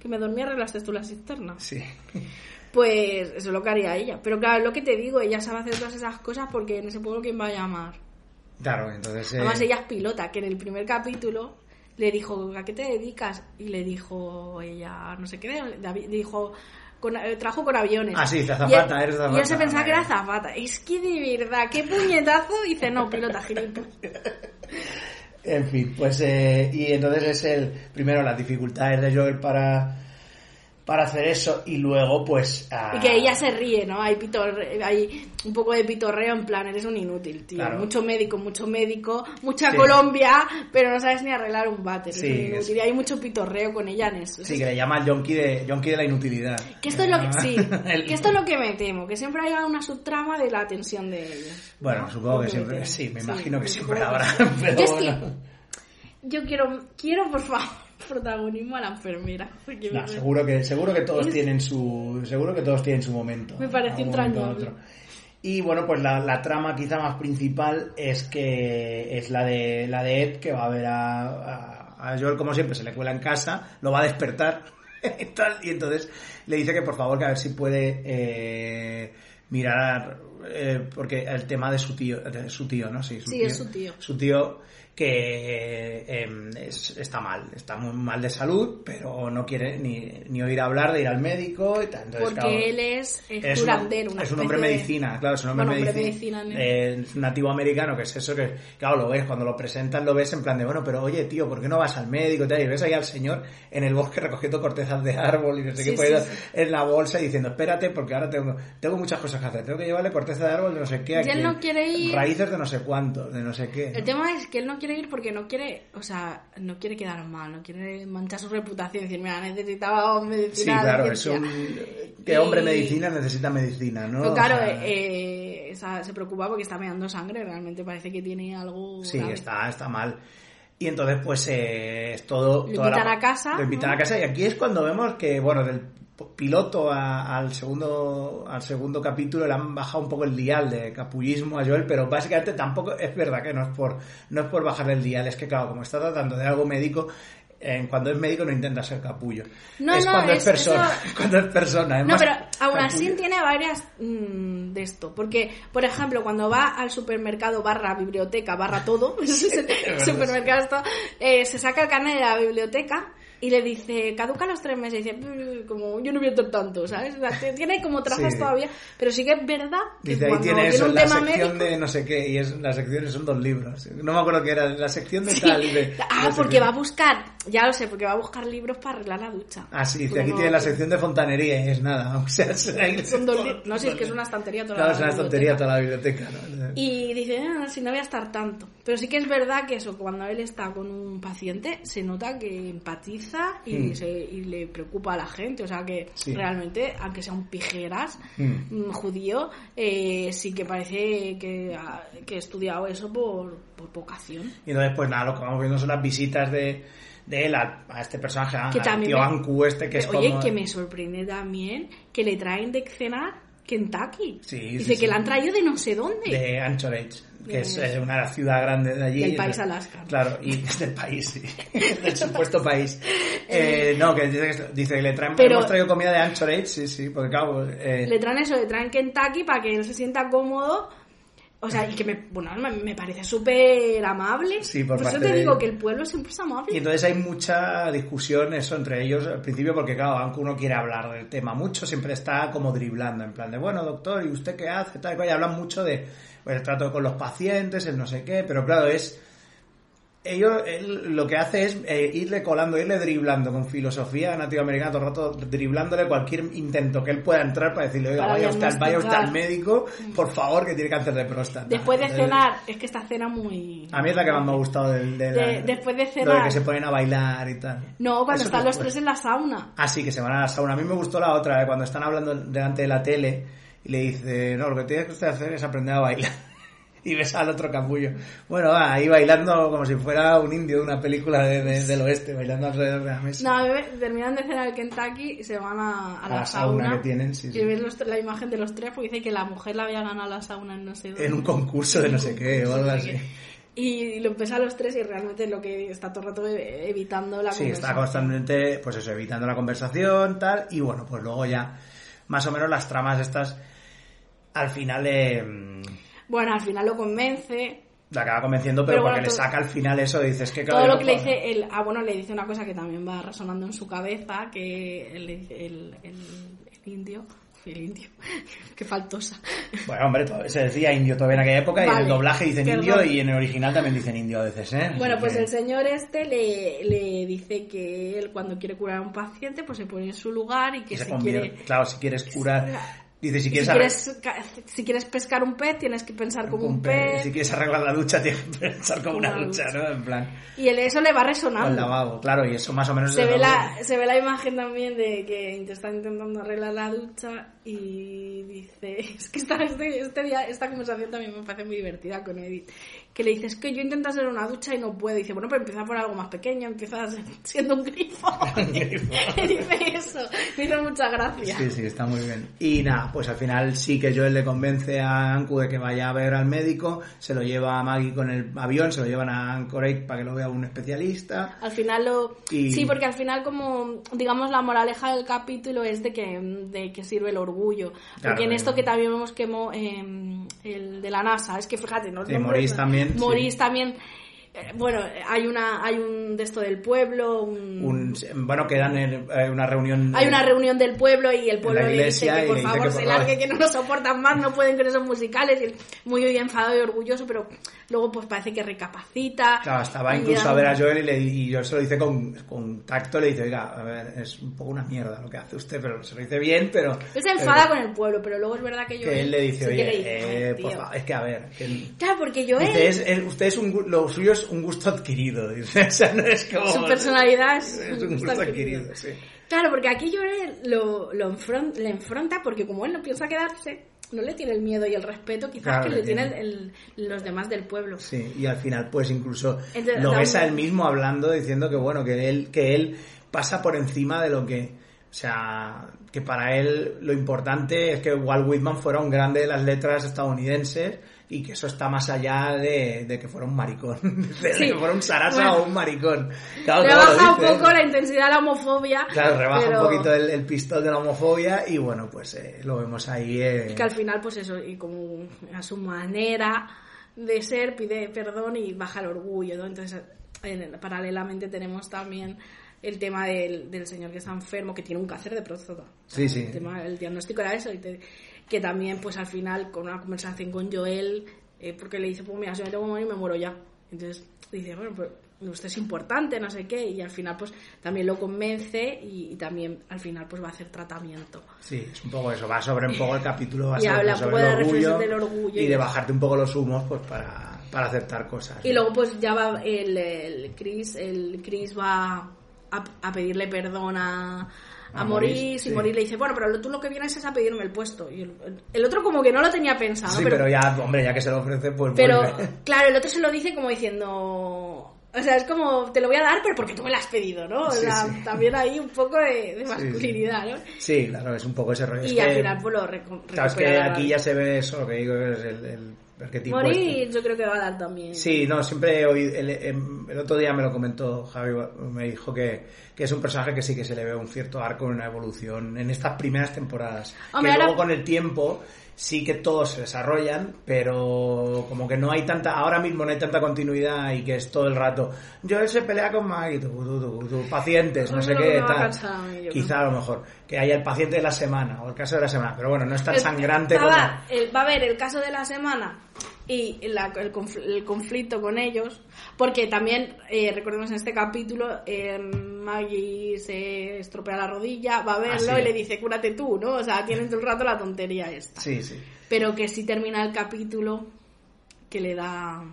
que me dormí arreglaste tú la cisterna. Sí. Pues eso es lo que haría ella. Pero claro, es lo que te digo, ella sabe hacer todas esas cosas porque en ese pueblo quién va a llamar. Claro, entonces... eh, Además ella es pilota, que en el primer capítulo le dijo, ¿a qué te dedicas? Y le dijo ella, no sé qué, David- dijo, con, eh, trabajo con aviones. Ah, sí, Y azafata, eres Y azafata. él se pensaba que era azafata. Es que de verdad, qué puñetazo. Y dice, no, pilota, girito. [laughs] En fin, pues... eh, y entonces es el... Primero las dificultades de Joel para... Para hacer eso y luego pues... ah, Y que ella se ríe, ¿no? Hay, pitorre- hay un poco de pitorreo en plan, eres un inútil, tío. Claro. Mucho médico, mucho médico, mucha Sí. Colombia, pero no sabes ni arreglar un váter. Sí, inútil. Y hay mucho pitorreo con ella en eso. Sí, que le llama el yonki de, yonki de la inutilidad. Que esto es lo que, sí, [laughs] El- que esto es lo que me temo, que siempre haya una subtrama de la tensión de ella. Bueno, ¿no? supongo que siempre... Sí, me Sí, imagino que siempre habrá. [laughs] Pero Yo bueno. yo quiero, quiero por favor protagonismo a la enfermera. No, seguro que seguro que todos tienen su seguro que todos tienen su momento Me pareció entrañable. y bueno pues la, la trama quizá más principal es que es la de la de Ed que va a ver a, a, a Joel como siempre se le cuela en casa lo va a despertar [laughs] y tal, y entonces le dice que por favor que a ver si puede eh, mirar eh, porque el tema de su tío, de su tío, ¿no? Sí, su Sí, tío, es su tío. Su tío que eh, es- está mal, está muy mal de salud, pero no quiere ni, ni oír hablar de ir al médico y tal. Entonces, Porque claro, él es, es un, curandero. es un hombre de- medicina, claro, es un hombre, Bueno, hombre medicina, medicina, eh, nativo americano, que es eso que, claro, lo ves, cuando lo presentan lo ves en plan de, bueno, pero oye, tío, ¿por qué no vas al médico? y tal? Y ves ahí al señor en el bosque [laughs] recogiendo cortezas de árbol y no sé Sí, qué, sí, sí. en la bolsa y diciendo, espérate, porque ahora tengo, tengo muchas cosas que hacer, tengo que llevarle corteza de árbol de no sé qué, él no quiere ir. raíces de no sé cuánto, de no sé qué. El tema es que él no quiere ir porque no quiere, o sea, no quiere quedar mal, no quiere manchar su reputación, decir, mira, necesitaba Sí, medicina. de claro, es ciencia". un... Que hombre Y- medicina necesita medicina, ¿no? Pero O claro, sea, eh, sea, se preocupa porque está meando sangre, realmente parece que tiene algo. Sí, grave. está, está mal. Y entonces, pues, eh, es todo... Lo invitan a casa, Lo invitan ¿no? a casa y aquí es cuando vemos que, bueno, del piloto a- al segundo al segundo capítulo le han bajado un poco el dial de capullismo a Joel, pero básicamente tampoco es verdad que no es por no es por bajar el dial, es que claro, como está tratando de algo médico, eh, cuando es médico no intenta ser capullo. No, es no, cuando es, es- persona, eso- [laughs] cuando es persona, es No, más pero aún así tiene varias mm, de esto. Porque, por ejemplo, cuando va al supermercado barra biblioteca barra todo, [laughs] supermercado esto, eh, se saca el carnet de la biblioteca y le dice, caduca a los tres meses. Y dice, "Mm, como yo no voy a estar tanto, ¿sabes? O sea, tiene como trazas Sí. todavía, pero sí que es verdad que Dice, ahí cuando tiene eso, un la tema sección médico... de no sé qué, y es, las secciones son dos libros. No me acuerdo qué era, la sección de Sí. tal. de- [laughs] Ah, porque va a buscar, ya lo sé, porque va a buscar libros para arreglar la ducha. Ah, sí, dice, Porque aquí no- tiene la sección de fontanería y es nada. [laughs] O sea, es, ahí- Son dos No, si es que es una estantería toda Claro, la es una biblioteca. tontería toda la biblioteca. ¿no? Y dice, "Ah, si no voy a estar tanto. Pero sí que es verdad que eso, cuando él está con un paciente, se nota que empatiza y, Mm. se, y le preocupa a la gente. O sea que Sí. realmente, aunque sea un pijeras Mm. mm, judío, eh, sí que parece que que ha estudiado eso por, por vocación. Y entonces, pues nada, lo que vamos viendo son las visitas de, de él a, a este personaje, a- Que al tío me- Anku este, que es Oye, como... que me sorprende también que le traen de cenar Kentucky. Sí, Dice sí, que sí. la han traído de no sé dónde. de Anchorage, que De- es eh, una ciudad grande de allí. Del país Alaska. Claro, y [laughs] es del país, sí. [laughs] del supuesto país. Eh, no, que dice, que dice que le traen, Pero- hemos traído comida de Anchorage, sí, sí, porque claro, eh, le traen eso, le traen Kentucky para que él se sienta cómodo. O sea, y que me, bueno, me, parece súper amable. Sí, por eso parte te digo que el pueblo siempre es amable. Y entonces hay mucha discusión eso entre ellos al principio porque claro, aunque uno quiere hablar del tema mucho, siempre está como driblando, en plan de, bueno, doctor, ¿y usted qué hace? Tal, y hablan mucho de pues, el trato con los pacientes, el no sé qué, pero claro, es... Ellos, él lo que hace es eh, irle colando, irle driblando con filosofía nativoamericana todo el rato, driblándole cualquier intento que él pueda entrar para decirle, oiga, Para vaya usted, al- vaya usted al médico, por favor, que tiene cáncer de próstata. Después de cenar, es que esta cena muy... A mí es la que más me ha gustado del, de, De- después de lo cenar. que se ponen a bailar y tal. No, cuando Eso están los tres en la sauna. Ah, sí, que se van a la sauna. A mí me gustó la otra, eh, cuando están hablando delante de la tele y le dice, no, lo que tienes que usted hacer es aprender a bailar. Y ves al otro capullo. Bueno, va, ahí bailando como si fuera un indio de una película de- de- del oeste, bailando alrededor de la mesa. No, a terminan de cenar el Kentucky y se van a, a la, la sauna sauna. que tienen, sí, sí. Y ves los- la imagen de los tres porque dice que la mujer la había ganado la sauna en no sé dónde. En un concurso de no sé qué o algo así. Y lo ves a los tres y realmente lo que está todo el rato e- evitando la Sí, está conversación. constantemente, pues eso, evitando la conversación, tal, y bueno, pues luego ya, más o menos las tramas estas, al final eh, Bueno, al final lo convence. la acaba convenciendo, pero, Pero bueno, porque le todo- saca al final eso, dices que Todo claro, lo que le dice él. Ah, bueno, le dice una cosa que también va resonando en su cabeza, que dice el, el, el indio. El indio. [laughs] Qué faltosa. Bueno, hombre, todo- se decía indio todavía en aquella época y en el doblaje dicen perdón. indio y en el original también dicen indio a veces, ¿eh? Bueno, pues el señor este le, le dice que él cuando quiere curar a un paciente, pues se pone en su lugar y que se si quiere... Claro, si quieres curar, dice si Si quieres, arreglar- quieres, si quieres pescar un pez, tienes que pensar como un un pe- pez. si quieres arreglar la ducha, tienes que pensar como una, Una ducha, ducha. ¿no? En plan, Y eso le va resonando. lavabo, claro, y eso más o menos Se ve, la, se ve la imagen también de que te están intentando arreglar la ducha y dice, [laughs] es que esta, este, este día, esta conversación también me parece muy divertida con Edith, que le dices que yo intento hacer una ducha y no puedo. Y dice, bueno, pero empieza por algo más pequeño, empieza [laughs] siendo un grifo. [laughs] [laughs] dice eso, me hizo mucha gracia. Sí, sí, está muy bien. Y nada, pues al final sí que Joel le convence a Anku de que vaya a ver al médico, se lo lleva a Maggie con el avión, se lo llevan a Anchorage para que lo vea un especialista. Al final lo... Sí, porque al final como, digamos, la moraleja del capítulo es de que, de que sirve el orgullo. Porque en esto que también vemos que eh, el de la NASA, es que fíjate, ¿no? De Morís también Morís también eh, bueno, hay una hay un de esto del pueblo, un... bueno, que dan eh, una reunión... Hay una reunión del pueblo y el pueblo le dice que por favor se largue, que no lo soportan más, no pueden con esos musicales, y muy enfadado y orgulloso, pero luego pues parece que recapacita. Claro, estaba incluso a ver a Joel y, le, y yo se lo dice con, con, tacto, le dice, oiga, a ver, es un poco una mierda lo que hace usted, pero se lo dice bien, pero... Él se enfada con el pueblo, pero luego es verdad que Joel... Que él le dice, oye, eh, es que a ver... claro, porque Joel... Dice, usted es un, lo suyo es un gusto adquirido, dice, [laughs] o sea, no es como... Su personalidad es, un gusto, adquirido. sí. Claro, porque aquí Joel lo, lo le enfrenta porque como él no piensa quedarse no le tiene el miedo y el respeto quizás que le, tienen los demás del pueblo. Sí, y al final pues incluso lo ves a él mismo hablando diciendo que bueno, que él, que él pasa por encima de lo que, o sea, que para él lo importante es que Walt Whitman fuera un grande de las letras estadounidenses y que eso está más allá de, que fuera un maricón, [laughs] de que fuera un sarasa o un maricón. rebaja un poco la intensidad de la homofobia. Claro, rebaja un poquito el, pistol de la homofobia y bueno, pues eh, lo vemos ahí. Eh... Que al final, pues eso, y como a su manera de ser, pide perdón y baja el orgullo, ¿no? Entonces, paralelamente tenemos también el tema del, del, señor que está enfermo, que tiene un cáncer de próstata. Sí, sí. El, tema, el diagnóstico era eso. Y que también pues al final con una conversación con Joel, eh, porque le dice, pues mira, si me tengo que morir me muero ya. Entonces dice, bueno, pues usted es importante, no sé qué, y al final pues también lo convence y, también al final pues va a hacer tratamiento. Sí, es un poco eso, va sobre un poco el capítulo, va y habla sobre el orgullo, del orgullo y, de bajarte un poco los humos pues para, para aceptar cosas. Y luego pues ya va el, el Chris, el Chris va a, a pedirle perdón a, a, morir, y morir le dice, bueno, pero tú lo que vienes es a pedirme el puesto. Y el, otro como que no lo tenía pensado. Sí, pero, ya, hombre, ya que se lo ofrece, pues Pero, [laughs] claro, el otro se lo dice como diciendo... O sea, es como, te lo voy a dar, pero porque tú me lo has pedido, ¿no? O sea, también hay un poco de, masculinidad, ¿no? Sí, claro, es un poco ese rollo. Y al final, pues lo Claro, es que aquí ya se ve eso, lo que digo es el Morir este. yo creo que va a dar también. Sí, no, siempre el, em, el, otro día me lo comentó Javi, me dijo que, que, es un personaje que sí que se le ve un cierto arco, una evolución en estas primeras temporadas. que luego con el tiempo sí que todos se desarrollan, pero como que no hay tanta, ahora mismo no hay tanta continuidad y que es todo el rato, yo él se pelea con Maggie, tú, tú, pacientes, no, sé qué, tal. Quizá a lo mejor, que haya el paciente de la semana o el caso de la semana, pero bueno, no es tan sangrante como... va a haber el caso de la semana y el, conflicto con ellos, porque también, eh, recordemos en este capítulo, eh, Maggie se estropea la rodilla, va a verlo ah, y le dice, cúrate tú, ¿no? O sea, tienen todo el rato la tontería esta. Sí, sí. Pero que sí termina el capítulo que le da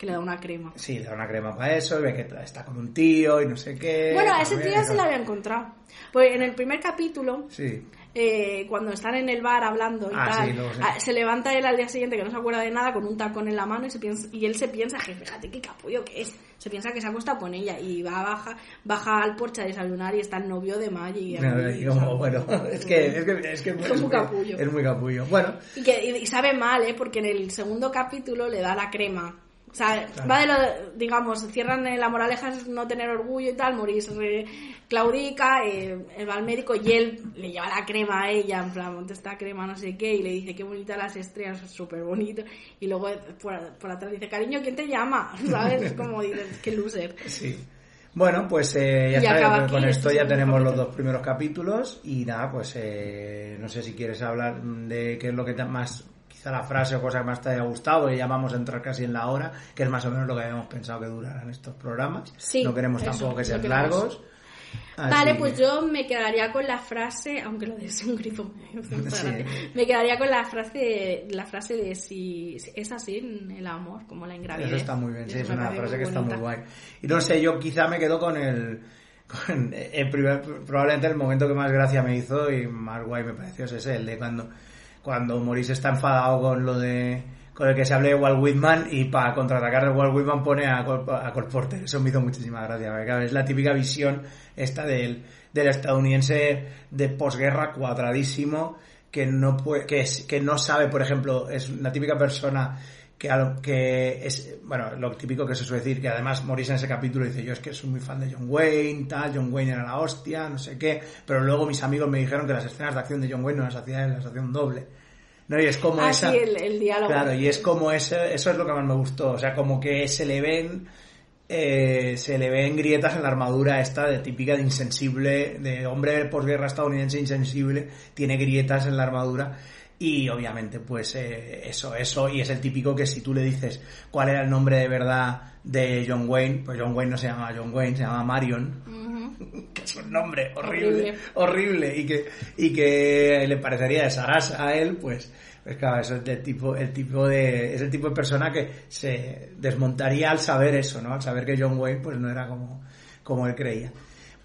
que le da una crema. Sí, le da una crema para eso, ve que está con un tío y no sé qué. Bueno, a ese tío se lo había encontrado. Pues en el primer capítulo, sí. Eh, cuando están en el bar hablando y ah, tal, ah, se levanta él al día siguiente que no se acuerda de nada con un tacón en la mano y, se piensa, y él se piensa, que fíjate qué capullo que es, se piensa que se ha acostado con ella y va baja, baja al porche a desayunar y está el novio de Maggie. Y, bueno, [laughs] es que es, que, es, que, es, muy capullo. Es muy capullo. Bueno. Y, que, y sabe mal, ¿eh? porque en el segundo capítulo le da la crema o sea, va de lo, digamos, cierran la moraleja es no tener orgullo y tal, Maurice claudica, eh, él va al médico y él le lleva la crema a ella, en plan, monta esta crema, no sé qué, y le dice qué bonita las estrellas, súper bonito, y luego por, por, atrás dice, cariño, ¿quién te llama? [laughs] ¿Sabes? Es como dices, qué loser. Sí. Bueno, pues eh, ya está, con esto ya tenemos los dos primeros capítulos y nada, pues eh, no sé si quieres hablar de qué es lo que más quizá la frase o cosa que más te haya gustado, y ya vamos a entrar casi en la hora, que es más o menos lo que habíamos pensado que duraran estos programas. no queremos tampoco que sean largos. Vale, pues yo me quedaría con la frase, aunque lo de un grifo [laughs] me quedaría con la frase, la frase de si es así el amor, como la ingravidez. Eso está muy bien, sí, es una frase que está muy guay. Y no sé, yo quizá me quedo con el, el primer, probablemente el momento que más gracia me hizo y más guay me pareció es ese, el de cuando cuando Maurice está enfadado con lo de con el que se hable de Walt Whitman y para contraatacar de Walt Whitman pone a, Col- a Porter. Eso me hizo muchísima gracia. es la típica visión esta del, del estadounidense de posguerra cuadradísimo que no puede, que, es- que no sabe, por ejemplo, es una típica persona que, a lo- que es, bueno, lo típico que se suele decir, que además Morris en ese capítulo dice, yo es que soy muy fan de John Wayne, tal, John Wayne era la hostia, no sé qué, pero luego mis amigos me dijeron que las escenas de acción de John Wayne no las hacía las hacía un doble. No, y es como Ah, esa... sí, el, el diálogo. Claro, y es como ese, eso es lo que más me gustó, o sea, como que se le ven, eh, se le ven grietas en la armadura esta de típica de insensible, de hombre posguerra estadounidense insensible, tiene grietas en la armadura y obviamente pues eh, eso, eso, y es el típico que si tú le dices cuál era el nombre de verdad de John Wayne, pues John Wayne no se llama John Wayne, se llama Marion, [laughs] que es un nombre horrible, Horrible. horrible, y que y que le parecería de Saras a él, pues pues claro, eso es del tipo el tipo de es el tipo de persona que se desmontaría al saber eso, ¿no? Al saber que John Wayne pues no era como como él creía.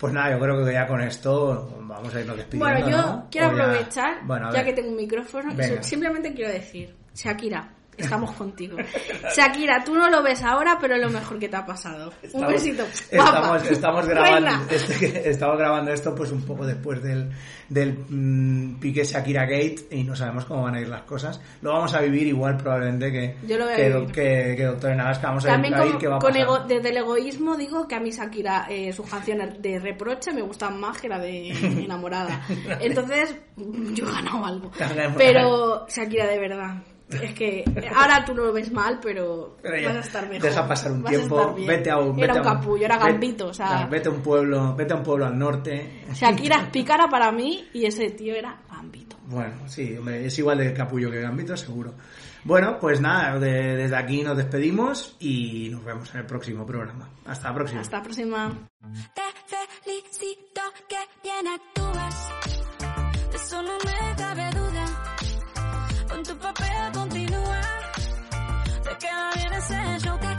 Pues nada, yo creo que ya con esto vamos a irnos despidiendo. Bueno, yo ¿no? quiero ya- aprovechar, Bueno, ya ver. que tengo un micrófono, simplemente quiero decir, Shakira, estamos contigo. Shakira, tú no lo ves ahora, pero es lo mejor que te ha pasado. un besito. Estamos, estamos grabando, este- estamos grabando esto pues un poco después del, del mm, pique Shakira Gate y no sabemos cómo van a ir las cosas. Lo vamos a vivir igual probablemente que, Yo lo voy a que, vivir. que, que Doctor. Vamos a, También a ver con, qué va a pasar. ego- desde el egoísmo digo que a mí Shakira eh, sus canciones de reproche me gustan más que la de [laughs] enamorada. Entonces yo he ganado algo. Pero Shakira de verdad. Es que ahora tú no lo ves mal, pero, Pero ya, vas a estar mejor. Deja pasar un a tiempo, vete a un... Era vete un a capullo, era vete- gambito, o sea... claro, Vete a un pueblo, vete a un pueblo al norte. Shakira es [laughs] pícara para mí y ese tío era gambito. Bueno, sí, hombre, es igual de capullo que Gambito, seguro. Bueno, pues nada, de- desde aquí nos despedimos y nos vemos en el próximo programa. Hasta la próxima. Hasta la próxima. Te felicito que bien actúas. No me cabe duda. Con tu papel continúa. Te queda bien ese show que